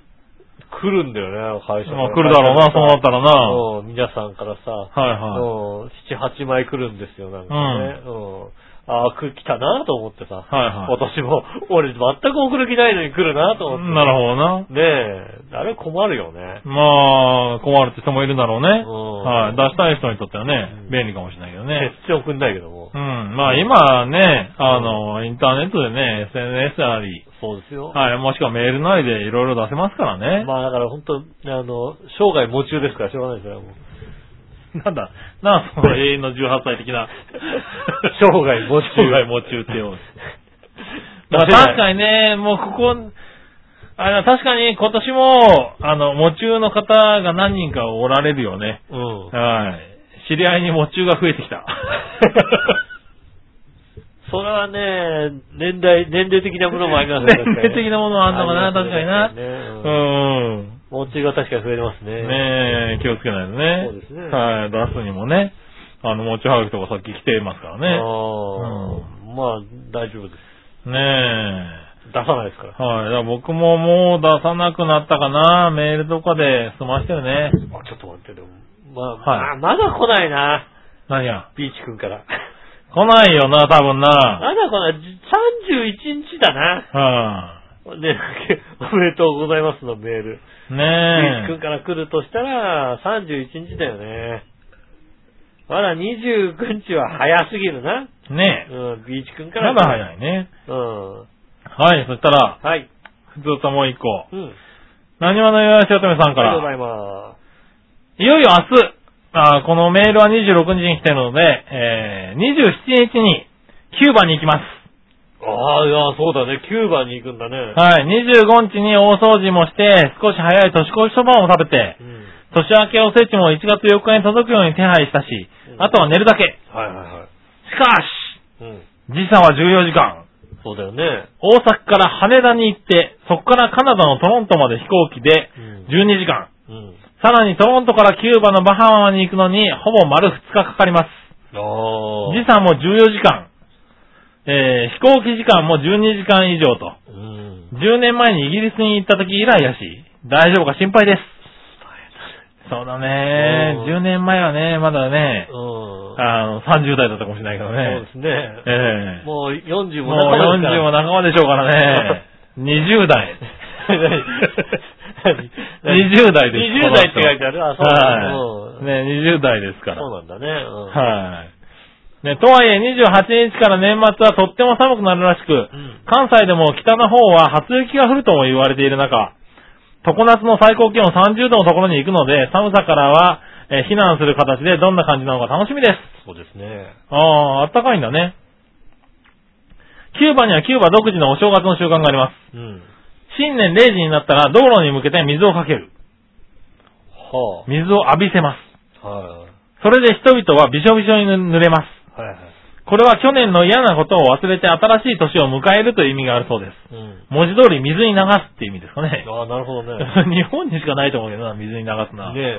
来るんだよね、会社まあ来るだろうな、そうなったらな。うん皆さんからさ、はいはい。うん七八枚来るんですよ、なんかね。うん。ああ、来たなと思ってさ。はいはい今年も、俺全く送る気ないのに来るなと思って。なるほどな。ねえ、あれ困るよね。まあ、困るって人もいるだろうね。うんはい。出したい人にとってはねう、ん便利かもしれないけどね。全然送んないけどもう。ん。まあ今ね、あの、インターネットでね、SNS なり、そうですよ。はい、もしくはメールなりでいろいろ出せますからね。まあだから本当、あの、生涯夢中ですからしょうがないですよ。なんだ、なんだその永遠の18歳的な。生涯夢中生涯夢中ってよ。ま確かにね、もうここ、あれ確かに今年も、あの、夢中の方が何人かおられるよね。うん。はい。知り合いに夢中が増えてきた。それはね、年代、年齢的なものもありますね。年齢的なものはあんのかな、ね確かにな。ねううんん。持ちが確かに増えてますね。ねえ、気をつけないとね。そうですねはい、出すにもね。あの、持ちはがきとかさっき来てますからあね。ーまあ、大丈夫です。ね出さないですからえ。。はい。だから僕ももう出さなくなったかな。メールとかで済ましてるね。あ、ちょっと待って、でも。まあ、はいまあまだ来ないな。何や。ビーチ君から。来ないよな、多分な。まだ来ない。31日だな。はね、おめでとうございますのメール。い。ビーチね君から来るとしたら、31日だよね。まだ29日は早すぎるな。え。ねうん、ビーチ君え。から。まだ早いね。うん。はい、そしたら、はい。ふつおたもう一個。うん。何話のよやしおとめさんから。ありがとうございまいよいよ明日、あーこのメールは26日に来てるので、えー、27日にキューバに行きます。す。ああ、いや、そうだね。キューバに行くんだね。はい、25日に大掃除もして、少し早い年越しそばも食べて、うん。年明けおせちも1月4日に届くように手配したし、あとは寝るだけ。はいはいはい。しかし、うん。時差は14時間。そうだよね。大阪から羽田に行って、そこからカナダのトロントまで飛行機でうん12時間。うん。さらにトロントからキューバのバハマに行くのに、ほぼ丸2日かかります。時差も14時間。えー、飛行機時間も12時間以上と。うん。10年前にイギリスに行った時以来やし、大丈夫か心配です。そうだね。うん10年前はね、まだね、うん。あの、30代だったかもしれないけどそうねで。すね。ええもう40ももう40も仲間でしょうからね。20代。20代です。20代って書いてある？あ、そうなんだはい。ね、20代ですから。そうなんだね。うんはい。ね、とはいえ28日から年末はとっても寒くなるらしく、ん関西でも北の方は初雪が降るとも言われている中、常夏の最高気温30度のところに行くので、寒さからは、えー避難する形でどんな感じなのか楽しみです。そうですね。ああ、あったかいんだね。キューバにはキューバ独自のお正月の習慣があります。うん。新年0時になったら道路に向けて水をかける。は水を浴びせます。あ。はい。それで人々はびしょびしょに濡れます。はいはい。これは去年の嫌なことを忘れて新しい年を迎えるという意味があるそうです。うん。文字通り水に流すって意味ですかね。ああ、なるほどね。日本にしかないと思うけどな、水に流すのは。ね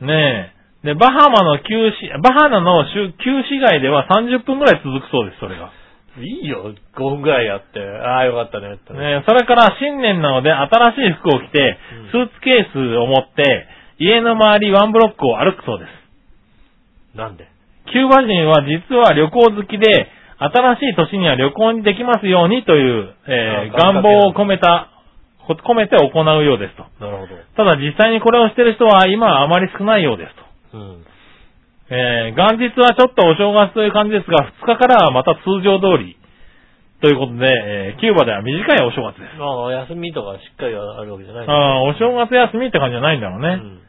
うん。ねえ。で、バハマの旧市、バハマの旧旧市街では30分くらい続くそうです、それが。いいよ、5分ぐらいやって。ああ、よかったね。ね、それから新年なので新しい服を着てうん、スーツケースを持って、家の周りワンブロックを歩くそうです。なんで？キューバ人は実は旅行好きで、新しい年には旅行にできますようにという、えーあ願望を込めた込めて行うようですと。なるほど。ただ実際にこれをしてる人は今はあまり少ないようですと。うん。えー、元日はちょっとお正月という感じですが、2日からはまた通常通り。ということで、えー、キューバでは短いお正月です。ああ、休みとかしっかりあるわけじゃないああ、お正月休みって感じじゃないんだろうね。うん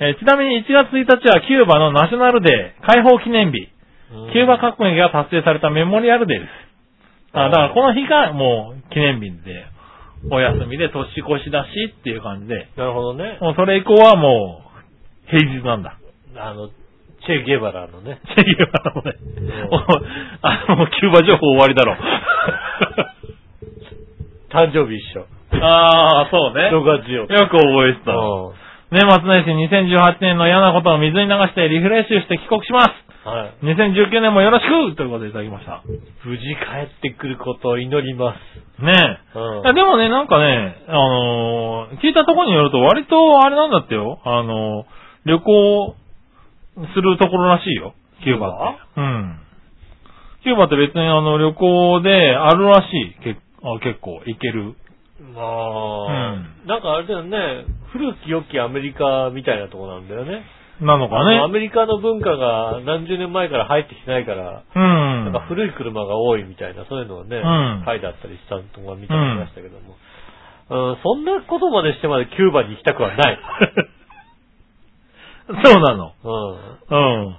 えーちなみに1月1日はキューバのナショナルデー、解放記念日。うんキューバ革命が達成されたメモリアルデーです。あだからこの日がもう記念日で、お休みで年越しだしっていう感じで、なるほどね。もうそれ以降はもう平日なんだ。あの、チェ・ゲバラのね。っていうあのねうんお あの、もうキューバ情報終わりだろ。誕生日一緒。ああ、そうね。6月4日。よく覚えてた。う年末年始2018年の嫌なことを水に流してリフレッシュして帰国します。ん。はい。2019年もよろしくということでいただきました。無事帰ってくることを祈ります。ねえ。うんでもね、なんかね、あのー聞いたところによると割とあれなんだってよ。あのー旅行するところらしいよ。キューバって。うん。キューバって別にあの旅行であるらしい。結構行ける。まあ、なんかあれだよね、古き良きアメリカみたいなとこなんだよね。なのかあのアね。メリカの文化が何十年前から入ってきてないから、うん。なんか古い車が多いみたいな、そういうのがね、うん書いてあったりしたのが見たりしましたけども、うんそんなことまでしてまでキューバに行きたくはない。そうなの。うんうん。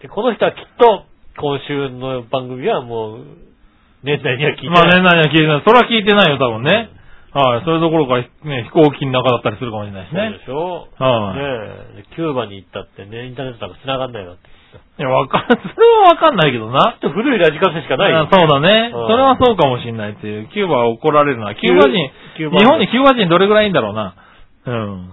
でこの人はきっと、今週の番組はもう、年内には聞いてまあね、ない。何は聞いてない。それは聞いてないよ、多分ね。はい。それどころか、ね、飛行機の中だったりするかもしれないしそうねで。しょはいねえでキューバに行ったってね、インターネットなんか繋がんないなって。いや、わかん、それはわかんないけどな。ちょっと古いラジカセしかないよあ。そうだね。うんそれはそうかもしんないっていう。キューバは怒られるな。キューバ人、日本にキューバ人どれぐらいいんだろうな。うん。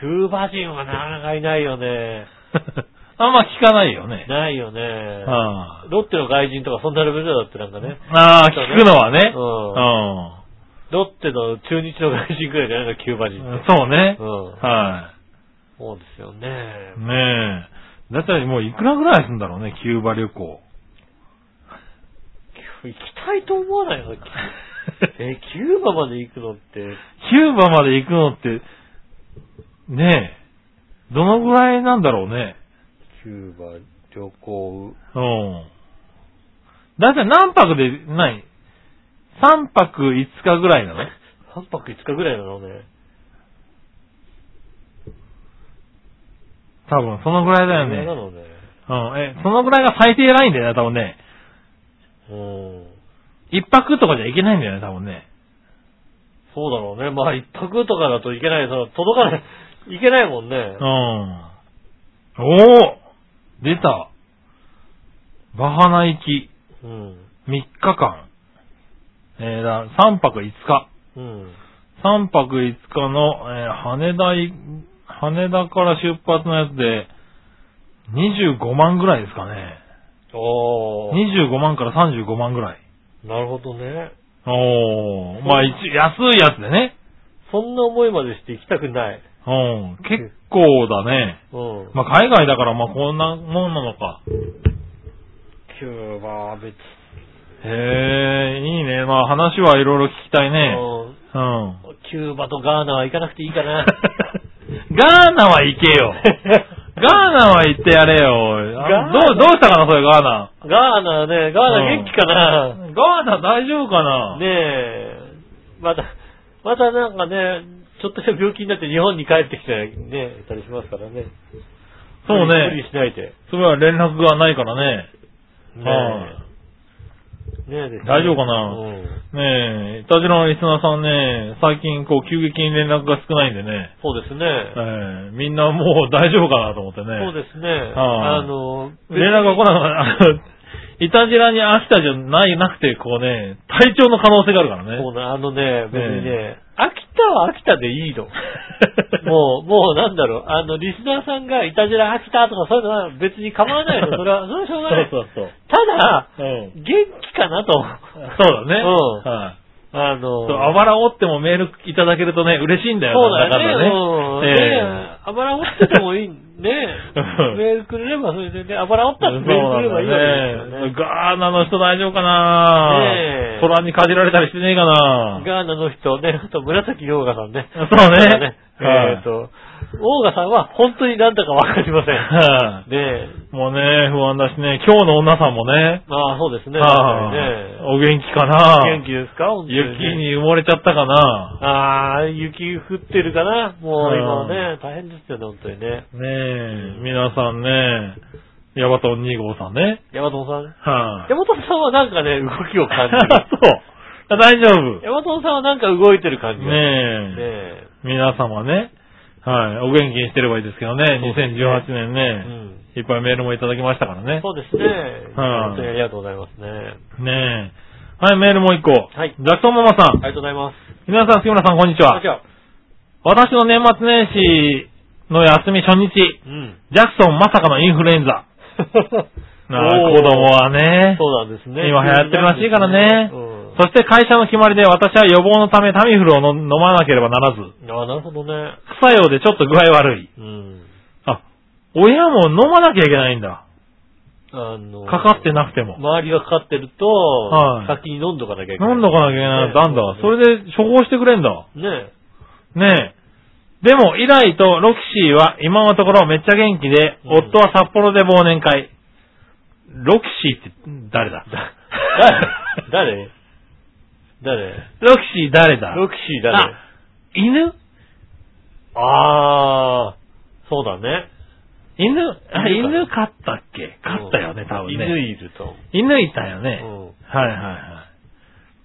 キューバ人はなかなかいないよね。あんま聞かないよね。ないよね。あロッテの外人とかそんなレベルだってなんかね。あー、聞くのはね。ううロッテの中日の外人くらいじゃないの、キューバ人ん。って。そうね。うん。はそうですよね。い。ねえ。だったらもういくらぐらいするんだろうね、キューバ旅行。行きたいと思わないの？え、キューバまで行くのって、キューバまで行くのって、ねえ、どのぐらいなんだろうね。キューバ旅行、うん。だいたい何泊で、ない ?3 泊5日ぐらいなの？3泊5日ぐらいなの？ね。多分、そのぐらいだよね。なのね。うん。え、そのぐらいが最低ラインだよね、多分ね。うん。一泊とかじゃいけないんだよね、多分ね。そうだろうね。まあ一泊とかだといけない、その届かない、いけないもんねう。ん。おお出た。バハナ行き、うん。3日間。えー、だ、3泊5日。うん。3泊5日の、えー羽田い、羽田から出発のやつで、25万ぐらいですかね。おー。25万から35万ぐらい。なるほどね。おー。まあ、一安いやつでね。そんな思いまでして行きたくない。うん。結構だね。うん。まあ、海外だから、まあ、こんなもんなのか。キューバは別へえ、いいね。まあ、話はいろいろ聞きたいね。うんうん。キューバとガーナは行かなくていいかな。ガーナは行けよ。ガーナは行ってやれよ。あガーナどう、どうしたかな、それ、ガーナ。ガーナね、ガーナ元気かな。ガーナ大丈夫かなねえ、また、またなんかね、ちょっとした病気になって日本に帰ってきてね、いたりしますからね。そうね無理しないで。それは連絡がないからね。ねはえ。ねえですね大丈夫かな？うん。ねえ、いたじらのリスナーさんね、最近こう急激に連絡が少ないんでね、そうですね。ええみんなもう大丈夫かなと思ってね。そうですね。はいあの、連絡が来なくなあの、いたじらに秋田じゃない、なくて、こうね、体調の可能性があるからね。そうな、あのね、別にねえ、秋田は秋田でいいの？もう、もうなんだろう、あの、リスナーさんがいたじら秋田とかそういうのは別に構わないの。それは、それはしょうがない。そうそうただ、そう。うん。元気かなと。そうだね。うんはい。あの、そう、あばら折ってもメールいただけるとね、嬉しいんだよそうだよね。だからね。うん。ええねあばら折っててもいい。ねえ、メールくれればそれでね、あばらおったってメールくればいいわけですよね。ガーナの人大丈夫かな？ねえ。虎にかじられたりしてねえかな？ガーナの人ね、あと紫洋河さんね。そうね。はい。えっと、オーガさんは本当になんだかわかりません。はねえ。いもうね、不安だしね、今日の女さんもね、ああ、そうですね。はいねお元気かな？元気ですか？雪に埋もれちゃったかな？ああ、雪降ってるかな？もう今ね、大変ですよね、本当にね。ねえ、皆さんね、ヤバトン2号さんね。ヤマトンさん？はい、ヤマトンさんはなんかね、動きを感じる。そう。大丈夫。ヤマトンさんはなんか動いてる感じが。ねねえ。皆様ね、はい、お元気にしてればいいですけどね、そうですね2018年え。うね、ん。いっぱいメールもいただきましたからね。そうですね。本当にありがとうございますね。ねえ。はい、メールもう一個。はいジャクソンママさん。ありがとうございます。皆さん、杉村さん、こんにちはあじ。ゃあ、私の年末年始の休み初日、うん。ジャクソンまさかのインフルエンザ。なあ子供はね。そうなんですね。今流行ってるらしいからねうん。そして会社の決まりで私は予防のためタミフルをの飲まなければならず、ああ、なるほどね。副作用でちょっと具合悪い。うん。あ、親も飲まなきゃいけないんだ。あの、かかってなくても。周りがかかってると、はい先に飲んどかなきゃいけない。飲んどかなきゃいけない。ねなんだ。それで処方してくれんだ。ねねえ。でも、イライとロキシーは今のところめっちゃ元気で、うん夫は札幌で忘年会。ロキシーって誰だ？誰？誰？誰？ロキシー誰だ？ロキシー誰？あ犬？あー、そうだね。犬？あ、犬飼ったっけ？飼ったよね、多分ね。犬いると。犬いたよね。うん。はいはいは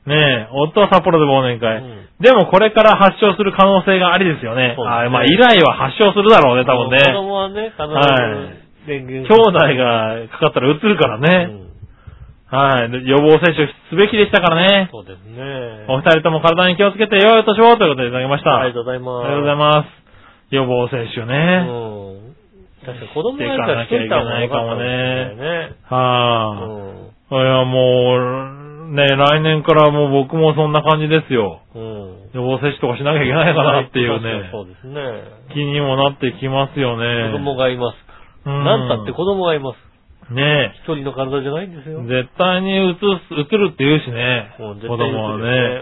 い。ねえ、夫は札幌で忘年会。うんでもこれから発症する可能性がありですよね。ねあまあ、イライは発症するだろうね、多分ね。子供はね、必ず電源兄弟がかかったらうつるからうね。んはい。で予防接種すべきでしたからね。そうですね。お二人とも体に気をつけてよいお年をということでいただきました。ありがとうございます。ありがとうございます。予防接種ね。うん。確かに子供がいたらしといかったんですよね。はうん。あ。いや、もう、ね、来年からもう僕もそんな感じですよ。うん。予防接種とかしなきゃいけないかなっていうね。そうですね。気にもなってきますよね。子供がいます。うんなんたって子供がいます。ね一人の体じゃないんですよ。絶対にうつす、うつるって言うしね。うん子供はね。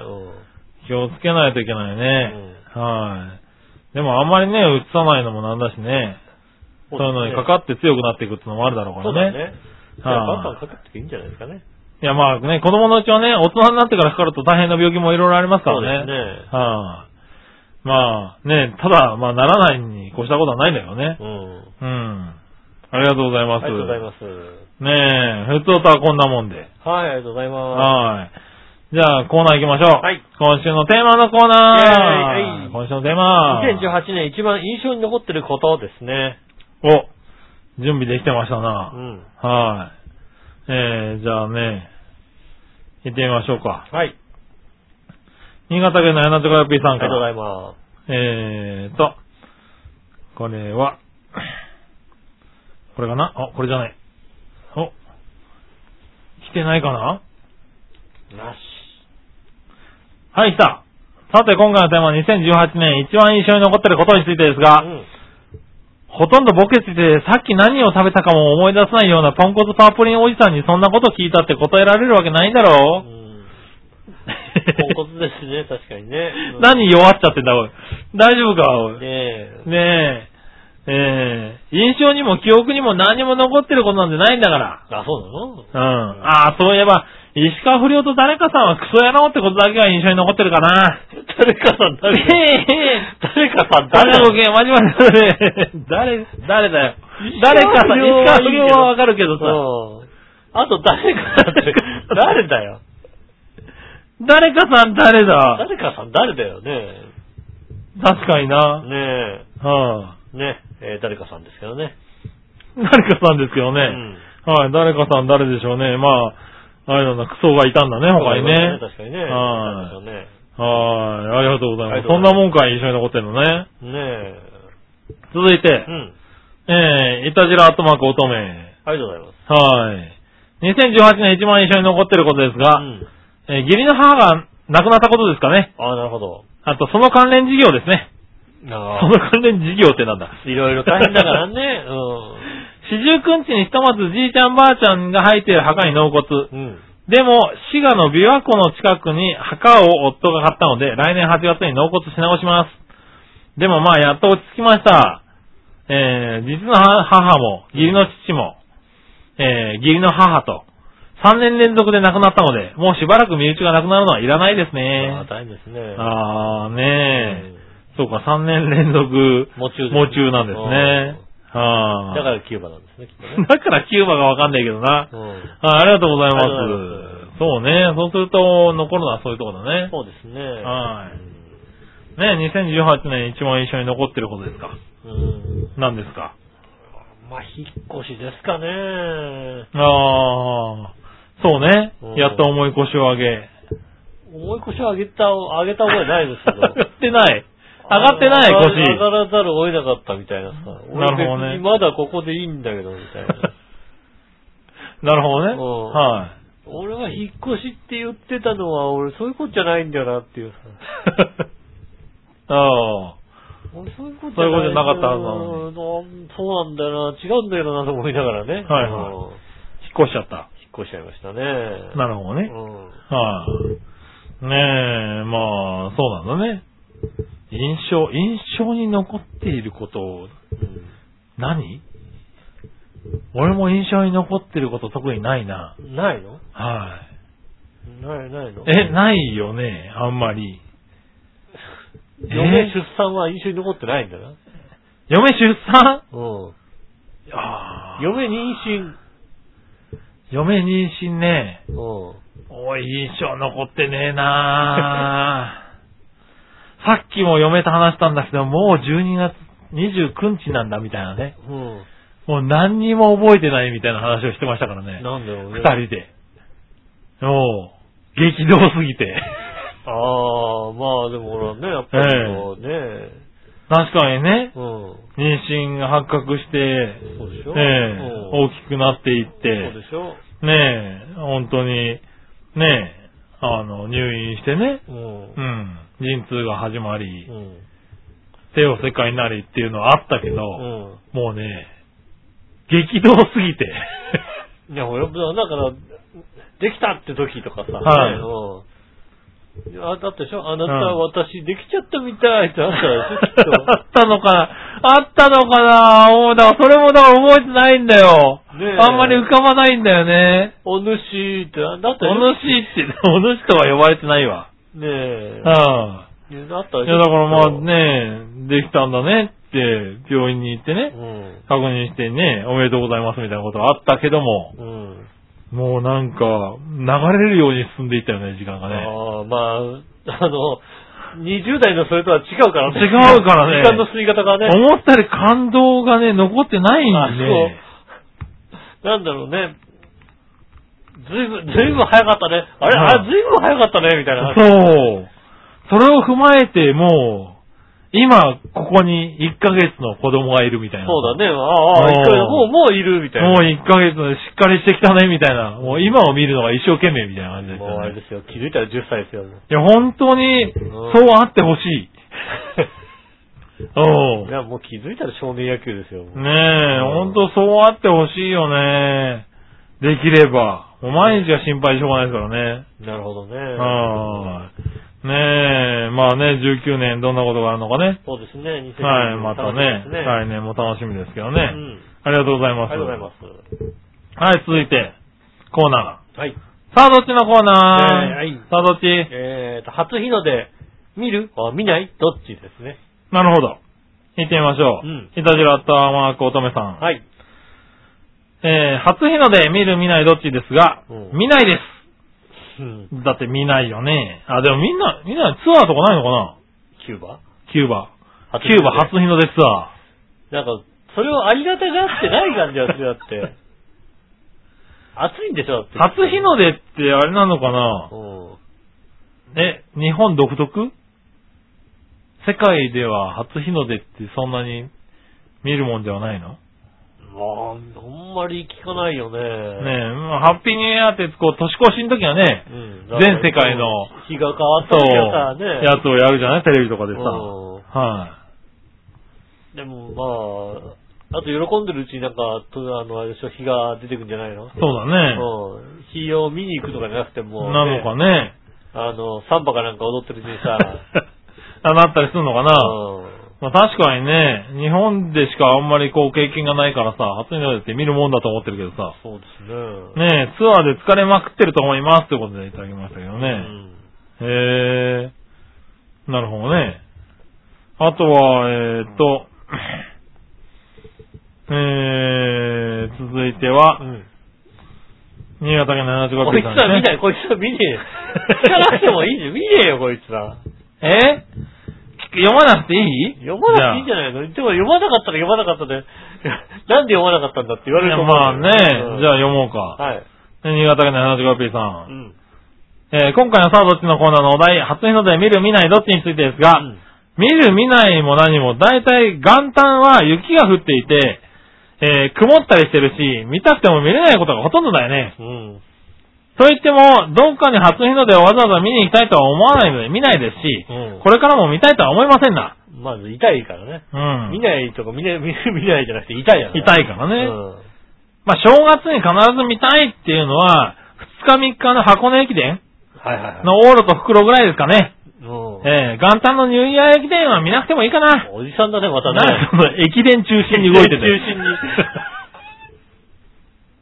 絶気をつけないといけないね。はい。でもあんまりね、うつさないのもなんだしね。対そういうのにかかって強くなっていくってのもあるだろうからね。そうだね。はいバンバンかかっていいんじゃないですかね。いやまあね、子供のうちはね、大人になってからかかると大変な病気もいろいろありますからね。そうですね。はい、まあね、ただ、まあならないに越したことはないんだよね。うん。うん。ありがとうございます。ありがとうございます。ねえ、普通とはこんなもんで。はい、ありがとうございまはい。じゃあ、コーナー行きましょう。はい今週のテーマのコーナー。ーイはい今週のテーマ。す。2018年一番印象に残ってることですね。お、準備できてましたうな。ん。はい。えー、じゃあね、行ってみましょうか。はい。新潟県の柳田よぴーさんかありがとうござら。いまえーと、これは、これかな？あ、これじゃない。お、来てないかな？す。なし。はい、来た。さて、今回のテーマは2018年一番印象に残っていることについてですが、うん。ほとんどボケてて、さっき何を食べたかも思い出せないようなポンコツパープリンおじさんにそんなこと聞いたって答えられるわけないんだろう、うん。ポンコツですね、確かにね。うん何弱っちゃってんだ、おい。大丈夫か、おい。ねねえ。え、ええ印象にも記憶にも何も残ってることなんてないんだから。あ、そううん。ああ、そういえば、石川不良と誰かさんはクソ野郎ってことだけが印象に残ってるかな。なの誰かさん、ええ誰かさん、誰？だ誰だごけん、まじまじ誰、誰だよ。誰かさん、石川不良はわかるけどさ、うん。あと誰かさんって、誰だよ。誰かさん誰だ？誰かさん誰だよね。確かにな。ねえ。はねえー誰かさんですけどね。い、誰かさんですけどね。うんはい、誰かさん誰でしょうね。まあ、あれなんだ、クソがいたんだね、他にね。確かにね。はいね。はい、ありがとうございます。ありがとうんなもんか印象に残ってるのね。ねえ。続いてう、ん。えー、いたじらアットマーク乙女。ありがとうございます。はい。2018年一番印象に残ってることですが、うん。えー義理の母が亡くなったことですかね。ああ、なるほど。あと、その関連事業ですね。あその関連事業ってなんだ？いろいろ大変だからね。四十九日にひとまずじいちゃんばあちゃんが入っている墓に納骨。うん。うん。でも、滋賀の琵琶湖の近くに墓を夫が買ったので、来年8月に納骨し直します。でもまあ、やっと落ち着きました。えー、実の母も、義理の父も、えー、義理の母と、3年連続で亡くなったので、もうしばらく身内がなくなるのはいらないですああ、ね。大変ですね。あーねえ、そうか、3年連続、も中なんですね。はあだからキューバなんですね、きっとね。だからキューバがわかんないけどな。うん。あありがとうございまありがとうございますす。そうね。そうすると、残るのはそういうところだね。そうですね。はいね、2018年一番印象に残ってることですか？うん。何ですか？まあ、引っ越しですかね。ああ、そうねうん。やっと重い腰を上げ。重い腰を上げた、上げた覚えないですけど。上がってない。上がってない腰。上がらざるを得なかったみたいなさ。なるほどねまだここでいいんだけど、みたいな。なるほどね。うんは俺は引っ越しって言ってたのは、俺そういうことじゃないんだよなっていうさ。い。ああ。俺そういうことそういうことじゃなかったはずなのそうなんだよな、違うんだよなと思いながらね。はいはいうん引っ越しちゃった。引っ越しちゃいましたね。なるほどね。うん。はい。ねえ、まあ、そうなんだね。印象、印象に残っていることを、何？俺も印象に残ってること特にないな。うんないの？はない、ないの？い。え、ないよね、あんまり。嫁出産は印象に残ってないんだな。嫁出産？うん。あー嫁妊娠。嫁妊娠ね。うん。おい、印象残ってねえな さっきも嫁と話したんだけど、もう12月29日なんだみたいなね。うん。もう何にも覚えてないみたいな話をしてましたからね。なんだろうね。二人で。もう、激動すぎて。ああ、まあでもほらね、やっぱりこうね。確かにね、うん。妊娠が発覚して、そうでしょええうん大きくなっていっそうて、でしょねえ、本当に、ねえ、あの、入院してね、うん。うん、陣痛が始まり、うん。帝王切開になりっていうのはあったけど、うん。もうね、激動すぎて、いや、ほら、だから、できたって時とかさ、はいねうんあ、だったでしょ？あなた、私、できちゃったみたいってあったでしょ？きっと。あったのかな？あったのかな？もう、だからそれもだから覚えてないんだよ。ねえあんまり浮かばないんだよね。お主って、だったでしょ？お主って、お主とは呼ばれてないわ。ねえ。はいやだったでしょ？いや、だからまあね、できたんだねって、病院に行ってね、とうん。確認してね、おめでとうございますみたいなことがあったけども、うん。もうなんか、流れるように進んでいったよね、時間がね。ああ、まあ、あの、20代のそれとは違うからね。違うからね時間の進み方がね。思ったより感動がね、残ってないんで、ね。なんだろうね。ずいぶん、ずいぶん早かったね。あれ、はいあれ、ずいぶん早かったね、みたいな。そう。それを踏まえて、もう、今、ここに1ヶ月の子供がいるみたいな。そうだね。ああ、一回もう、もういる、みたいな。もう1ヶ月でしっかりしてきたね、みたいな。もう今を見るのが一生懸命みたいな感じですもうよね。あれですよ。気づいたら10歳ですよ。いや、本当に、そうあってほしい。うんい。や、もう気づいたら少年野球ですよ。もうねえ、ほんとそうあってほしいよね。できれば。もう毎日が心配でしょうがないですからね。なるほどね。はい。ねえ、まあね、19年どんなことがあるのかね。そうですね。2020はい、またね、来年も楽しみですけどね。うん。ありがとうございます。ありがとうございます。はい、続いて、コーナはい。ー。さあ、どっちのコーナー、えーはいさあ、どっち？えーと、初日の出、見る？あ、見ない？どっちですね。なるほど。行ってみましょう。うんいたじらったマーク乙女さん。はい。えー、初日の出見る見ないどっちですが、うん見ないです。うん。だって見ないよね。あ、でもみんな、みんなツアーとかないのかな？キューバ？キューバ。初キューバ初日の出ツアなんか、それをありがたがってない感じがするだって。暑いんでしょだって。ー。初日の出ってあれなのかな？うん。え、日本独特？世界では初日の出ってそんなに見るもんではないの？まあ、あんまり聞かないよね。ねえ、まあハッピーニューイヤーってこう年越しの時はね、うん。全世界の日が変わったそう、時はさ、ね。やつをやるじゃない？テレビとかでさ。うんはでもまあ、あと喜んでるうちになんか、とあの、あれでしょ、日が出てくんじゃないの？そうだね。うん。日を見に行くとかじゃなくても、なのかね。あの、サンバかなんか踊ってるうちにさ、あ、なったりするのかな？うんまあ確かにね、日本でしかあんまりこう経験がないからさ、初日の出って見るもんだと思ってるけどさ。そうですね。ねえ、ツアーで疲れまくってると思いますということでいただきましたけどね。うんへえ。なるほどね。あとは、えーっと、えー、続いては、うん新潟県の75こいつさんですね。は見ない、こいつは見ねえよ。聞かなくてもいいじゃん。見ねえよ、こいつは。え？読まなくていい？読まなくていいんじゃないの？でも読まなかったら読まなかったで、なんで読まなかったんだって言われると思う。まあね、じゃあ読もうか。はい。新潟県の 75P さ。うんん。えー今回のさあどっちのコーナーのお題、初日の出見る見ないどっちについてですが、うん見る見ないも何も、だいたい元旦は雪が降っていて、えー曇ったりしてるし、見たくても見れないことがほとんどだよね。うん。と言っても、どっかに初日の出をわざわざ見に行きたいとは思わないので見ないですし、うんこれからも見たいとは思いませんな。まず痛いからね。うん。見ないとか見ない、見ない見ないじゃなくて痛いや痛いからね。うん。まあ、正月に必ず見たいっていうのは、2日3日の箱根駅伝はいはいはい。の往路と袋ぐらいですかね。うん。えー、元旦のニューイヤー駅伝は見なくてもいいかな。おじさんだね、またね。なんでその駅伝中心に動いてて。中心に。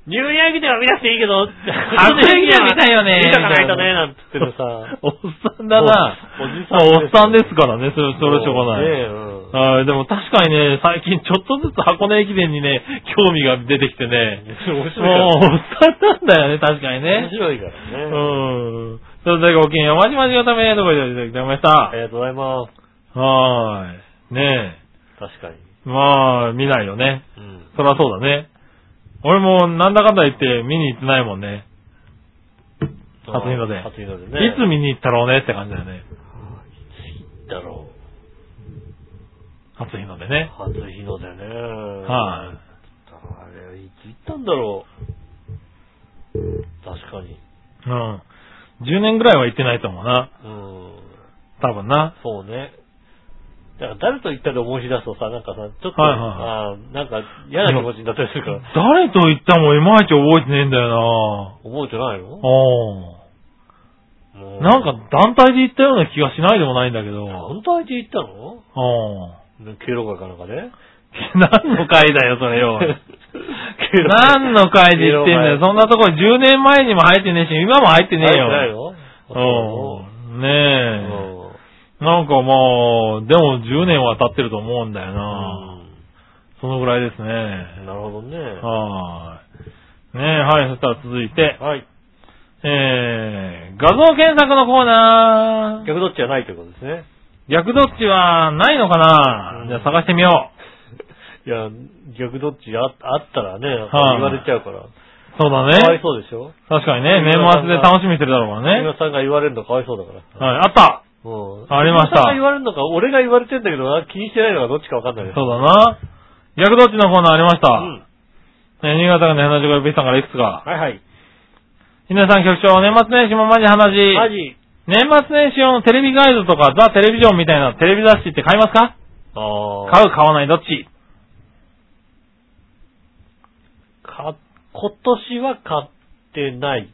ニューイヤー駅伝は見なくていいけど、初駅伝は見たいよね見とかないとね、なんつってるさ。おっさんだな。おおじまあおっさんですからね、それ、それしょうがない。ねえうんはい、でも確かにね、最近ちょっとずつ箱根駅伝にね、興味が出てきてね。面白もう、おっ。さんなんだよね、確かに面ね。白いからね。うん。それではごきげんよう、まじまじがため、どこでいただきましたあ。りがとうございます。はーい。ね確かに。え。まあ、見ないよね。うん。そりゃそうだね。俺もなんだかんだ言って見に行ってないもんね。初日の出。初日の出ね。いつ見に行ったろうねって感じだよね。だろ初日の出ねう。。初日の出ね。はい。あれ、いつ行ったんだろう。確かに。うん。10年ぐらいは行ってないと思うな。うん。多分な。そうね。だから誰と言ったら思い出すとさ、なんかさ、ちょっと、はいはいあーなんか嫌な気持ちになったりするから、誰と行ったもいまいち覚えてねえんだよ覚えてないの？なおもー。なんか団体で行ったような気がしないでもないんだけど。本当相手行ったの？おー。経路会かなんかで？何の回だよ、それよ。何の回で言ってんだよ。そんなところ10年前にも入ってねえし、今も入ってねえ入ってないよ。のうん。ねえ。なんかまあ、でも10年は経ってると思うんだよな。そのぐらいですね。うんなるほどね。はーい。ねえ、はい、そしたら続いて、はい。えー、画像検索のコーナー。逆どっちはないということですね。逆どっちはないのかな、うんじゃあ探してみよ いや、逆どっちああったらね、はい言われちゃうから。う。そうだかわいね。そうでしょ？確かにね、年末で楽しみにしてるだろうからね。今さんが言われるのかわいそうだから。はい、あったうん。ありましたが言われるのか、俺が言われてんだけどな、気にしてないのかどっちかわかんないです。そうだな。逆どっちのコーナーありました。うん。ね新潟県の花地ビさんからいくつか。はいはい。皆さん局長、年末年始もマジ話。マジ。年末年始用のテレビガイドとかザ・テレビジョンみたいなテレビ雑誌って買いますか？ああ。買う買わないどっち？か、今年は買ってない。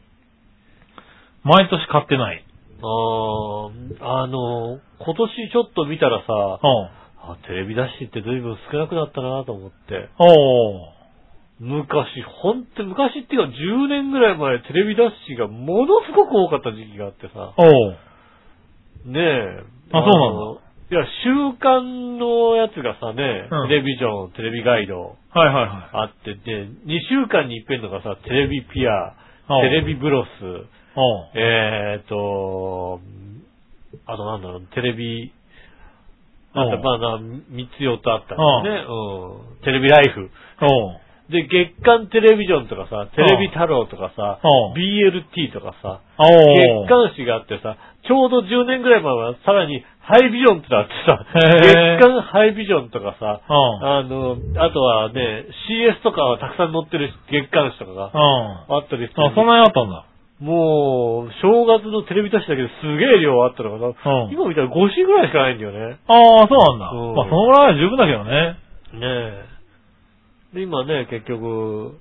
毎年買ってない。ああ、あの、今年ちょっと見たらさ、うん。あ、テレビ雑誌って随分少なくなったなと思って。昔、ほんと、昔っていうか10年ぐらい前テレビ雑誌がものすごく多かった時期があってさ。ねえ。あそうなんだのいや、週刊のやつがさね、うんテレビジョン、テレビガイドはいはいはい。あってて、2週間に一遍のがさ、テレビピア、テレビブロス。えーと、あとなんだろう、テレビ、なんだ、おうまあな、三つ四つあったんですね。うん。テレビライフ。で、月刊テレビジョンとかさ、テレビ太郎とかさ BLT とかさ。月刊誌があってさ、ちょうど10年ぐらい前はさらにハイビジョンってのあってさ、へー月刊ハイビジョンとかさ、うん。あの、あとはね、CS とかはたくさん載ってる月刊誌とかがうん。あったりして、あ、そんなにあったんだ。もう、正月のテレビ雑誌だけですげえ量あったのかな。うん今見たら5紙ぐらいしかないんだよね。ああ、そうなんだ。うんまあ、そのぐらいは十分だけどね。ねえ。で、今ね、結局、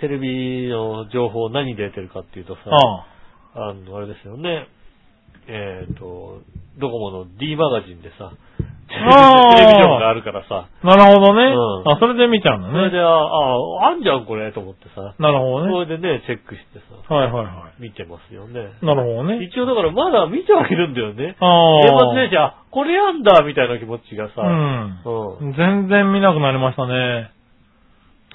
テレビの情報何出てるかっていうとさ、ああの、あれですよね。えっ、と、ドコモの D マガジンでさ、テレビジョンがあるからさ、あ。なるほどね。うんあ、それで見ちゃうんだね。それで、ああ、あんじゃんこれと思ってさ、なるほどね。それでね、チェックしてさ、はいはいは見てますよね。い。なるほどね。一応だからまだ見てはいるんだよね。ああ。年末年始、あ、これやんだみたいな気持ちがさ、うん。うん全然見なくなりましたね。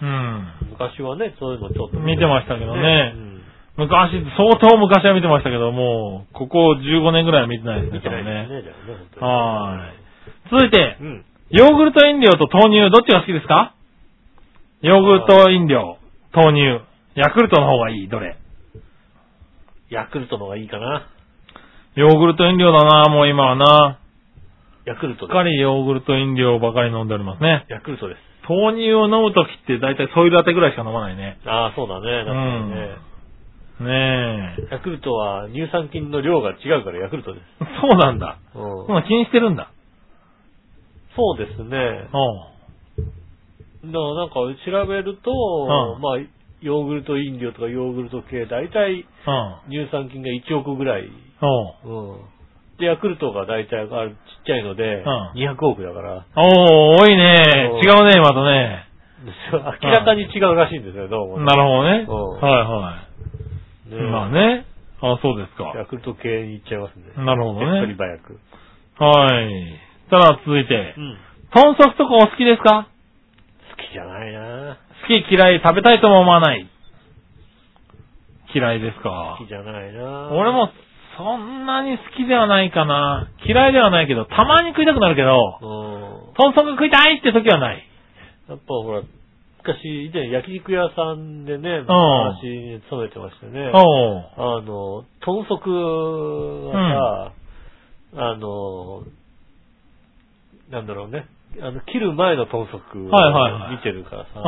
うん。昔はね、そういうのちょっと見てましたけどねうん昔、相当昔は見てましたけど、もう、ここ15年ぐらいは見てないですね、見てないですね、じゃあね。はーい。続いてう、ん。ヨーグルト飲料と豆乳、どっちが好きですか？ヨーグルト飲料、豆乳、ヤクルトの方がいい、どれ？ヤクルトの方がいいかな。ヨーグルト飲料だな、もう今はな。ヤクルトしっかりヨーグルト飲料ばかり飲んでおりますね。ヤクルトです。豆乳を飲むときって大体ソイル当てぐらいしか飲まないね。ああ、そうだね。確かにね。ねえ。ヤクルトは乳酸菌の量が違うからヤクルトです。そうなんだ。うん気にしてるんだ。そうですね。おうだからなんか調べると、んまあ、ヨーグルト飲料とかヨーグルト系、大体うん。乳酸菌が1億ぐらい。おううん。で、ヤクルトが大体あるちっちゃいので、うん200億だから、おー、多いね。おう違うね、またね。明らかに違うらしいんですよ、どうもね。なるほどね。うんはねいはい。まあね。あ、そうですか。ヤクルト系に行っちゃいますね。なるほどね手っ取り早く。はい。ただ続いてう、ん。豚足とかお好きですか？好きじゃないな好き嫌い食べたいとも思わない。嫌いですか？好きじゃないな俺もそんなに好きではないかな。嫌いではないけど、たまに食いたくなるけど、うん。豚足食いたいって時はない。やっぱほら、昔、以前焼肉屋さんでね、ん昔に勤めてましたね。あの、豚足がさ、あの、なんだろうね。あの、切る前の豚足をはいはいはい見てるからさ、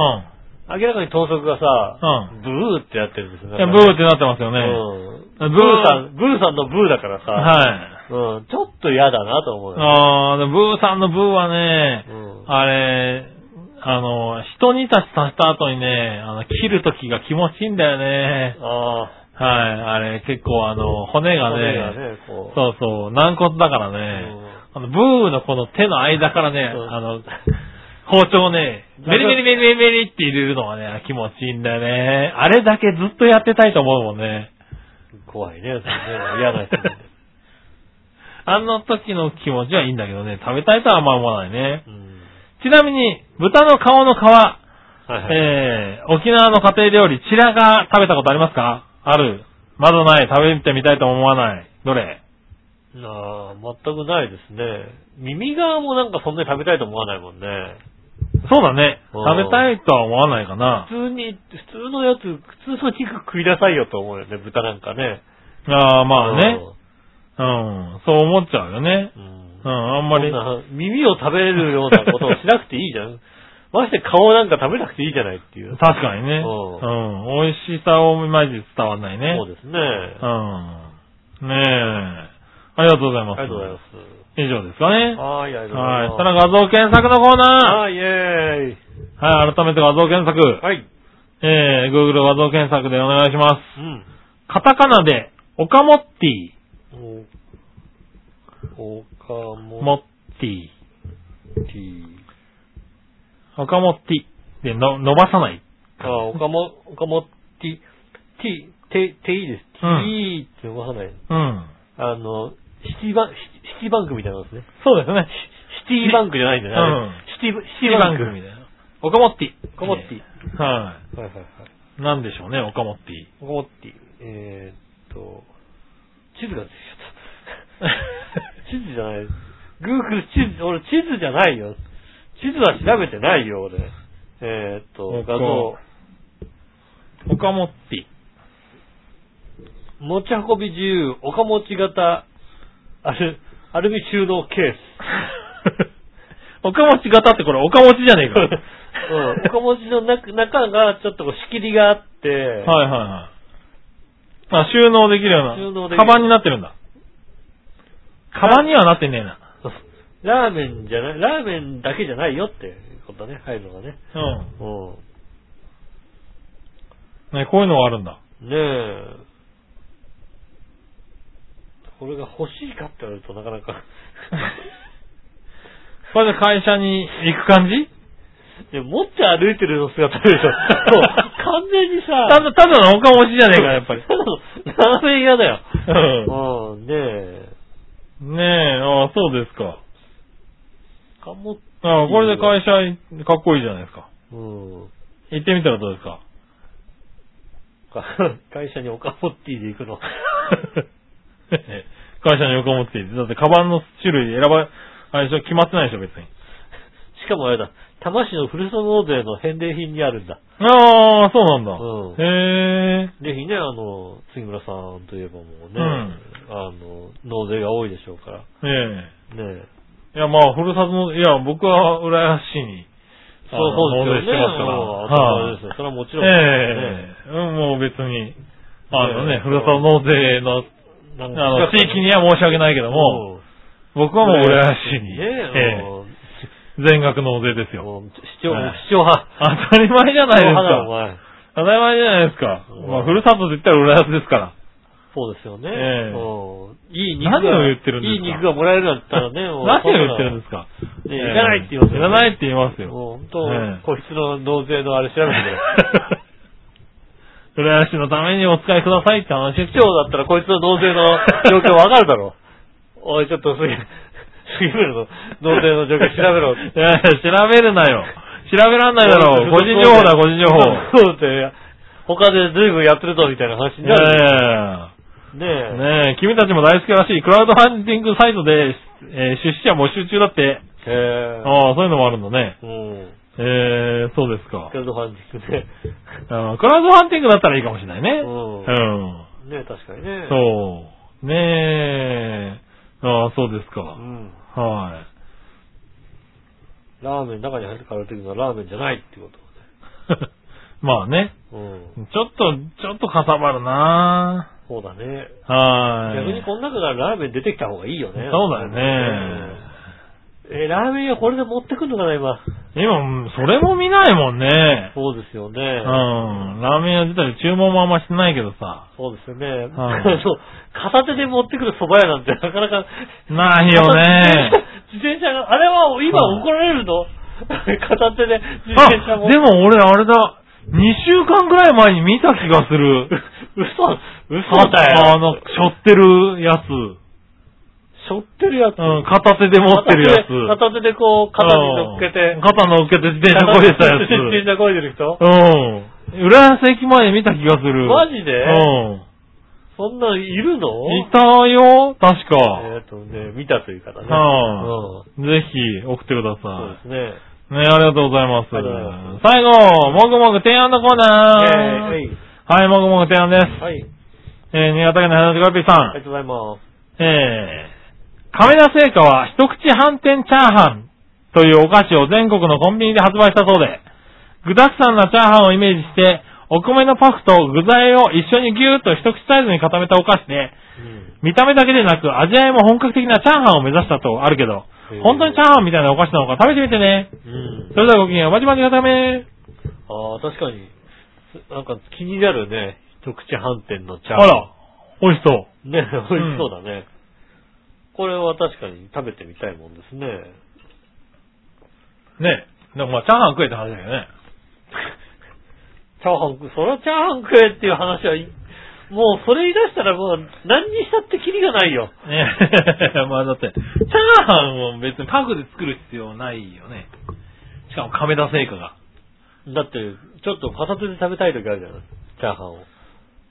うん。明らかに豚足がさ、うブーってやってるんですよいや、ブーってなってますよね。うん。ブブーーさん、ブーさんのブーだからさ、はい。うん、ちょっと嫌だなと思うよ。あー、でもブーさんのブーはね、うんあれ、あの、一煮立ちさせた後にね、あの、切る時が気持ちいいんだよね。あはい、あれ、結構あの、骨あ、がね、骨がね、こう。そうそう、軟骨だからね、あの、ブーのこの手の間からね、うんあの、包丁をね、メリメリメリメリメリって入れるのがね、気持ちいいんだよね。あれだけずっとやってたいと思うもんね。怖いね、それね嫌な人ね。あの時の気持ちはいいんだけどね、食べたいとはあんま思わないね。うんちなみに、豚の顔の皮、はいはい。えー、沖縄の家庭料理、チラが食べたことありますか？ある。まだない。食べてみたいとも思わない。どれ？ああ、全くないですね。耳側もなんかそんなに食べたいと思わないもんね。そうだね。うん食べたいとは思わないかな。普通に、普通のやつ、普通の肉食いなさいよと思うよね、豚なんかね。ああ、まあね。うん。そう思っちゃうよね。うん。うん、あんまり。そんな耳を食べるようなことをしなくていいじゃん。まして顔なんか食べなくていいじゃないっていう。確かにね。ううん。美味しさをいまいち伝わんないね。そうですね。うん。ねえ。ありがとうございます。ありがとうございます。以上ですかね。はい、ありがとうございはい。ます。そしたら画像検索のコーナー。はい、イェーイ。はい、改めて画像検索。はい。えー、Google 画像検索でお願いします。うん。カタカナで、オカモッティ、もモッティ、ティ。オカモッティでの伸ばさない。あ、おかも、おかもティ、ティ、テ、ティです。テうんィって伸ばさない。うん。あの、シティバン、シシティバンクみたいなのですね。そうですね。シティバンクじゃないんだよね。うんシティ、シシティバンク。みたいな。オカモッティ。オカモッティ。ははいはいはい。い。なんでしょうね、オカモッティ。オカモッティ。えーっと、地図が出てきちゃった。地図じゃない。Google 地図、俺地図じゃないよ。地図は調べてないよ、俺。えーっと、画像。オカモッティ。持ち運び自由、岡持ち型、アル、アルミ収納ケース。オカモチ型ってこれオカモチじゃねえか。うん。岡持ちの中中がちょっとこう仕切りがあって、はいはいはい。あ、収納できるような。収納できるカバンになってるんだ。カバンにはなってねえな。ラーメンじゃない、ラーメンだけじゃないよってことだね、入るのがね。うん。うね、こういうのがあるんだ。ん。ねえ。これが欲しいかって言われるとなかなか。これで会社に行く感じ？いや、持って歩いてるの姿でしょ。そう。完全にさ、ただ、ただのおかもしじゃねえか、やっぱり。ただのラーメン屋だよ。ううん、ねえ。ん。ねえ、ああ、そうですか。かも、ああ、これで会社、かっこいいじゃないですか。うん。行ってみたらどうですか？か 会社にオカモッティで行くの。会社に横持っていて。だって、カバンの種類選ば、あれでしょ、決まってないでしょ、別に。しかもあれだ、多摩市のふるさと納税の返礼品にあるんだ。ああ、そうなんだ。うんへえ。ぜひね、あの、杉村さんといえばもうね、うんあの、納税が多いでしょうから。えねえ。いや、まあ、ふるさとの、いや、僕は浦安市に、そうそうですよね。納税してますから。もうはいですよ。それはもちろん。ええうん、もう別に、あのね、ねふるさと納税の、あの、地域には申し訳ないけども、うん僕はもう浦安市に、ねえええ全額納税ですよ。市長、はい市長派。当たり前じゃないですか。前。当たり前じゃないですか。うんまあ、ふるさとって言ったら浦安ですから。そうですよね。いい肉が、何を言ってるんですか？いい肉がもらえるんだったらね、もう何を言ってるんですか？ねいらないって言いますよねいらないって言いますよ。もう本当、ええ個室の納税のあれ調べて。浦安市のためにお使いくださいって話市長だったらこいつの納税の状況わかるだろ。おい、ちょっと杉、杉村の納税の状況調べろ。いやいや、調べるなよ。調べらんないだろう。個人情報だ、個人情報。そうって、他で随分やってるぞみたいな話にないる。やねえ。ねえ、君たちも大好きらしい。クラウドファンディングサイトで、えー出資者募集中だって。へえ。ああ、そういうのもあるんだね。うん。えー、そうですかク。ラウドファンディングね。あクラウドファンディングだったらいいかもしれないね。うんうん。ね確かにね。そう。ねえ。ああ、そうですか。うん。はラーメン中に入ってから時のラーメンじゃないってことい。まあね。うん。ちょっと、ちょっとかさばるなそうだね。はい。逆にこの中からラーメン出てきた方がいいよね。そうだよね。えーラーメン屋これで持ってくんのかな、今？今、それも見ないもんね。そうですよね。うん。ラーメン屋自体注文もあんましてないけどさ。そうですよね。う片手で持ってくる蕎麦屋なんてなかなか。ないよね。自転車が、あれは今はい怒られるの？片手で自あ、転車も。でも俺あれだ。2週間ぐらい前に見た気がする。嘘、嘘だよ。あの、背負ってるやつ。背負ってるやつ。うん、片手で持ってるやつ。片手で片手でこう、肩に乗っけてうん。肩乗っけて自転車こいでたやつ。自転車こいでる人？うん。浦安駅前で見た気がする。マジで？うん。そんなんいるの？いたよ、確か。えっとね、見たという方ね。はうん。ぜひ、送ってくだそうさですね。い。ね、ありがとうございます。ま最後、もぐもぐ提案のコーナー。えーはい、もぐもぐ提案です。はい。えー、新潟県の花地ガピーさん。ありがとうございます。えー、亀田製菓は一口飯店チャーハンというお菓子を全国のコンビニで発売したそうで、具沢山なチャーハンをイメージして、お米のパフと具材を一緒にギューッと一口サイズに固めたお菓子で、うん。見た目だけでなく味わいも本格的なチャーハンを目指したとあるけど本当にチャーハンみたいなお菓子なのか食べてみてね。うん。それではごきげんよう、まじまじがため。ああ、確かに。なんか気になるね。一口飯店のチャーあら、美味しそう。ね、美味しそうだね。これは確かに食べてみたいもんですね。ね。でもまあ、チャーハン食えって話だよね。チャーハン食、それはチャーハン食えっていう話はい、もうそれ言い出したらもう何にしたってキリがないよ。ね まあだって、チャーハンを別にパグで作る必要ないよね。しかも亀田製菓が。だって、ちょっと片手で食べたい時あるじゃないチャーハンを。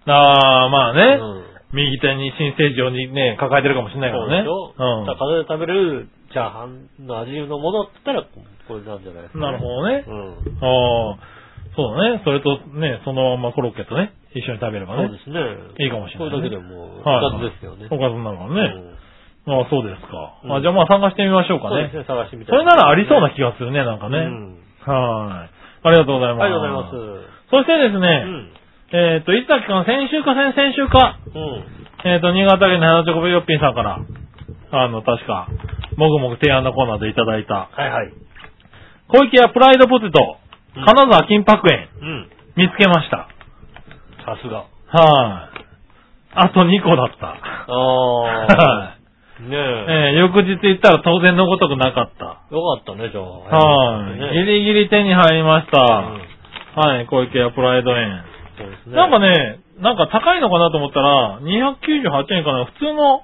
ああ、まあね。うん。右手に新生児をにね、抱えてるかもしれないからね。そうでしょ、うんだで食べれるチャーハンの味のものって言ったら、これなんじゃないですか、なるほどね。うん。ああ、そうだね。それとね、そのままコロッケとね、一緒に食べればねそうで。すね。いいかもしれないねこれだけでもう、おはいかずですよね。おかずになるからね。うんああ、そうですか。うんあじゃあまあ参加してみましょうかねそうです。ね、探してみたそれならありそうな気気がするね、なんかね。うん。はい。ありがとうございます。ありがとうございます。そしてですね、うん。えっ、と、いつだっけかな、先週か先々週か、うん。えっ、と、新潟県の花チョコヨッピンさんから、あの、確か、もぐもぐ提案のコーナーでいただいた、はいはい。小池屋プライドポテト、うん金沢金箔園、うん。見つけました。さすが。はい。あと2個だった。あはあ。ねい。え。えー翌日行ったら当然のごとくなかった。よかったね、じゃあ。はい。ギねリギリ手に入りました。うんはい、小池屋プライド園。そうですね。なんかね、なんか高いのかなと思ったら、298円かな。普通の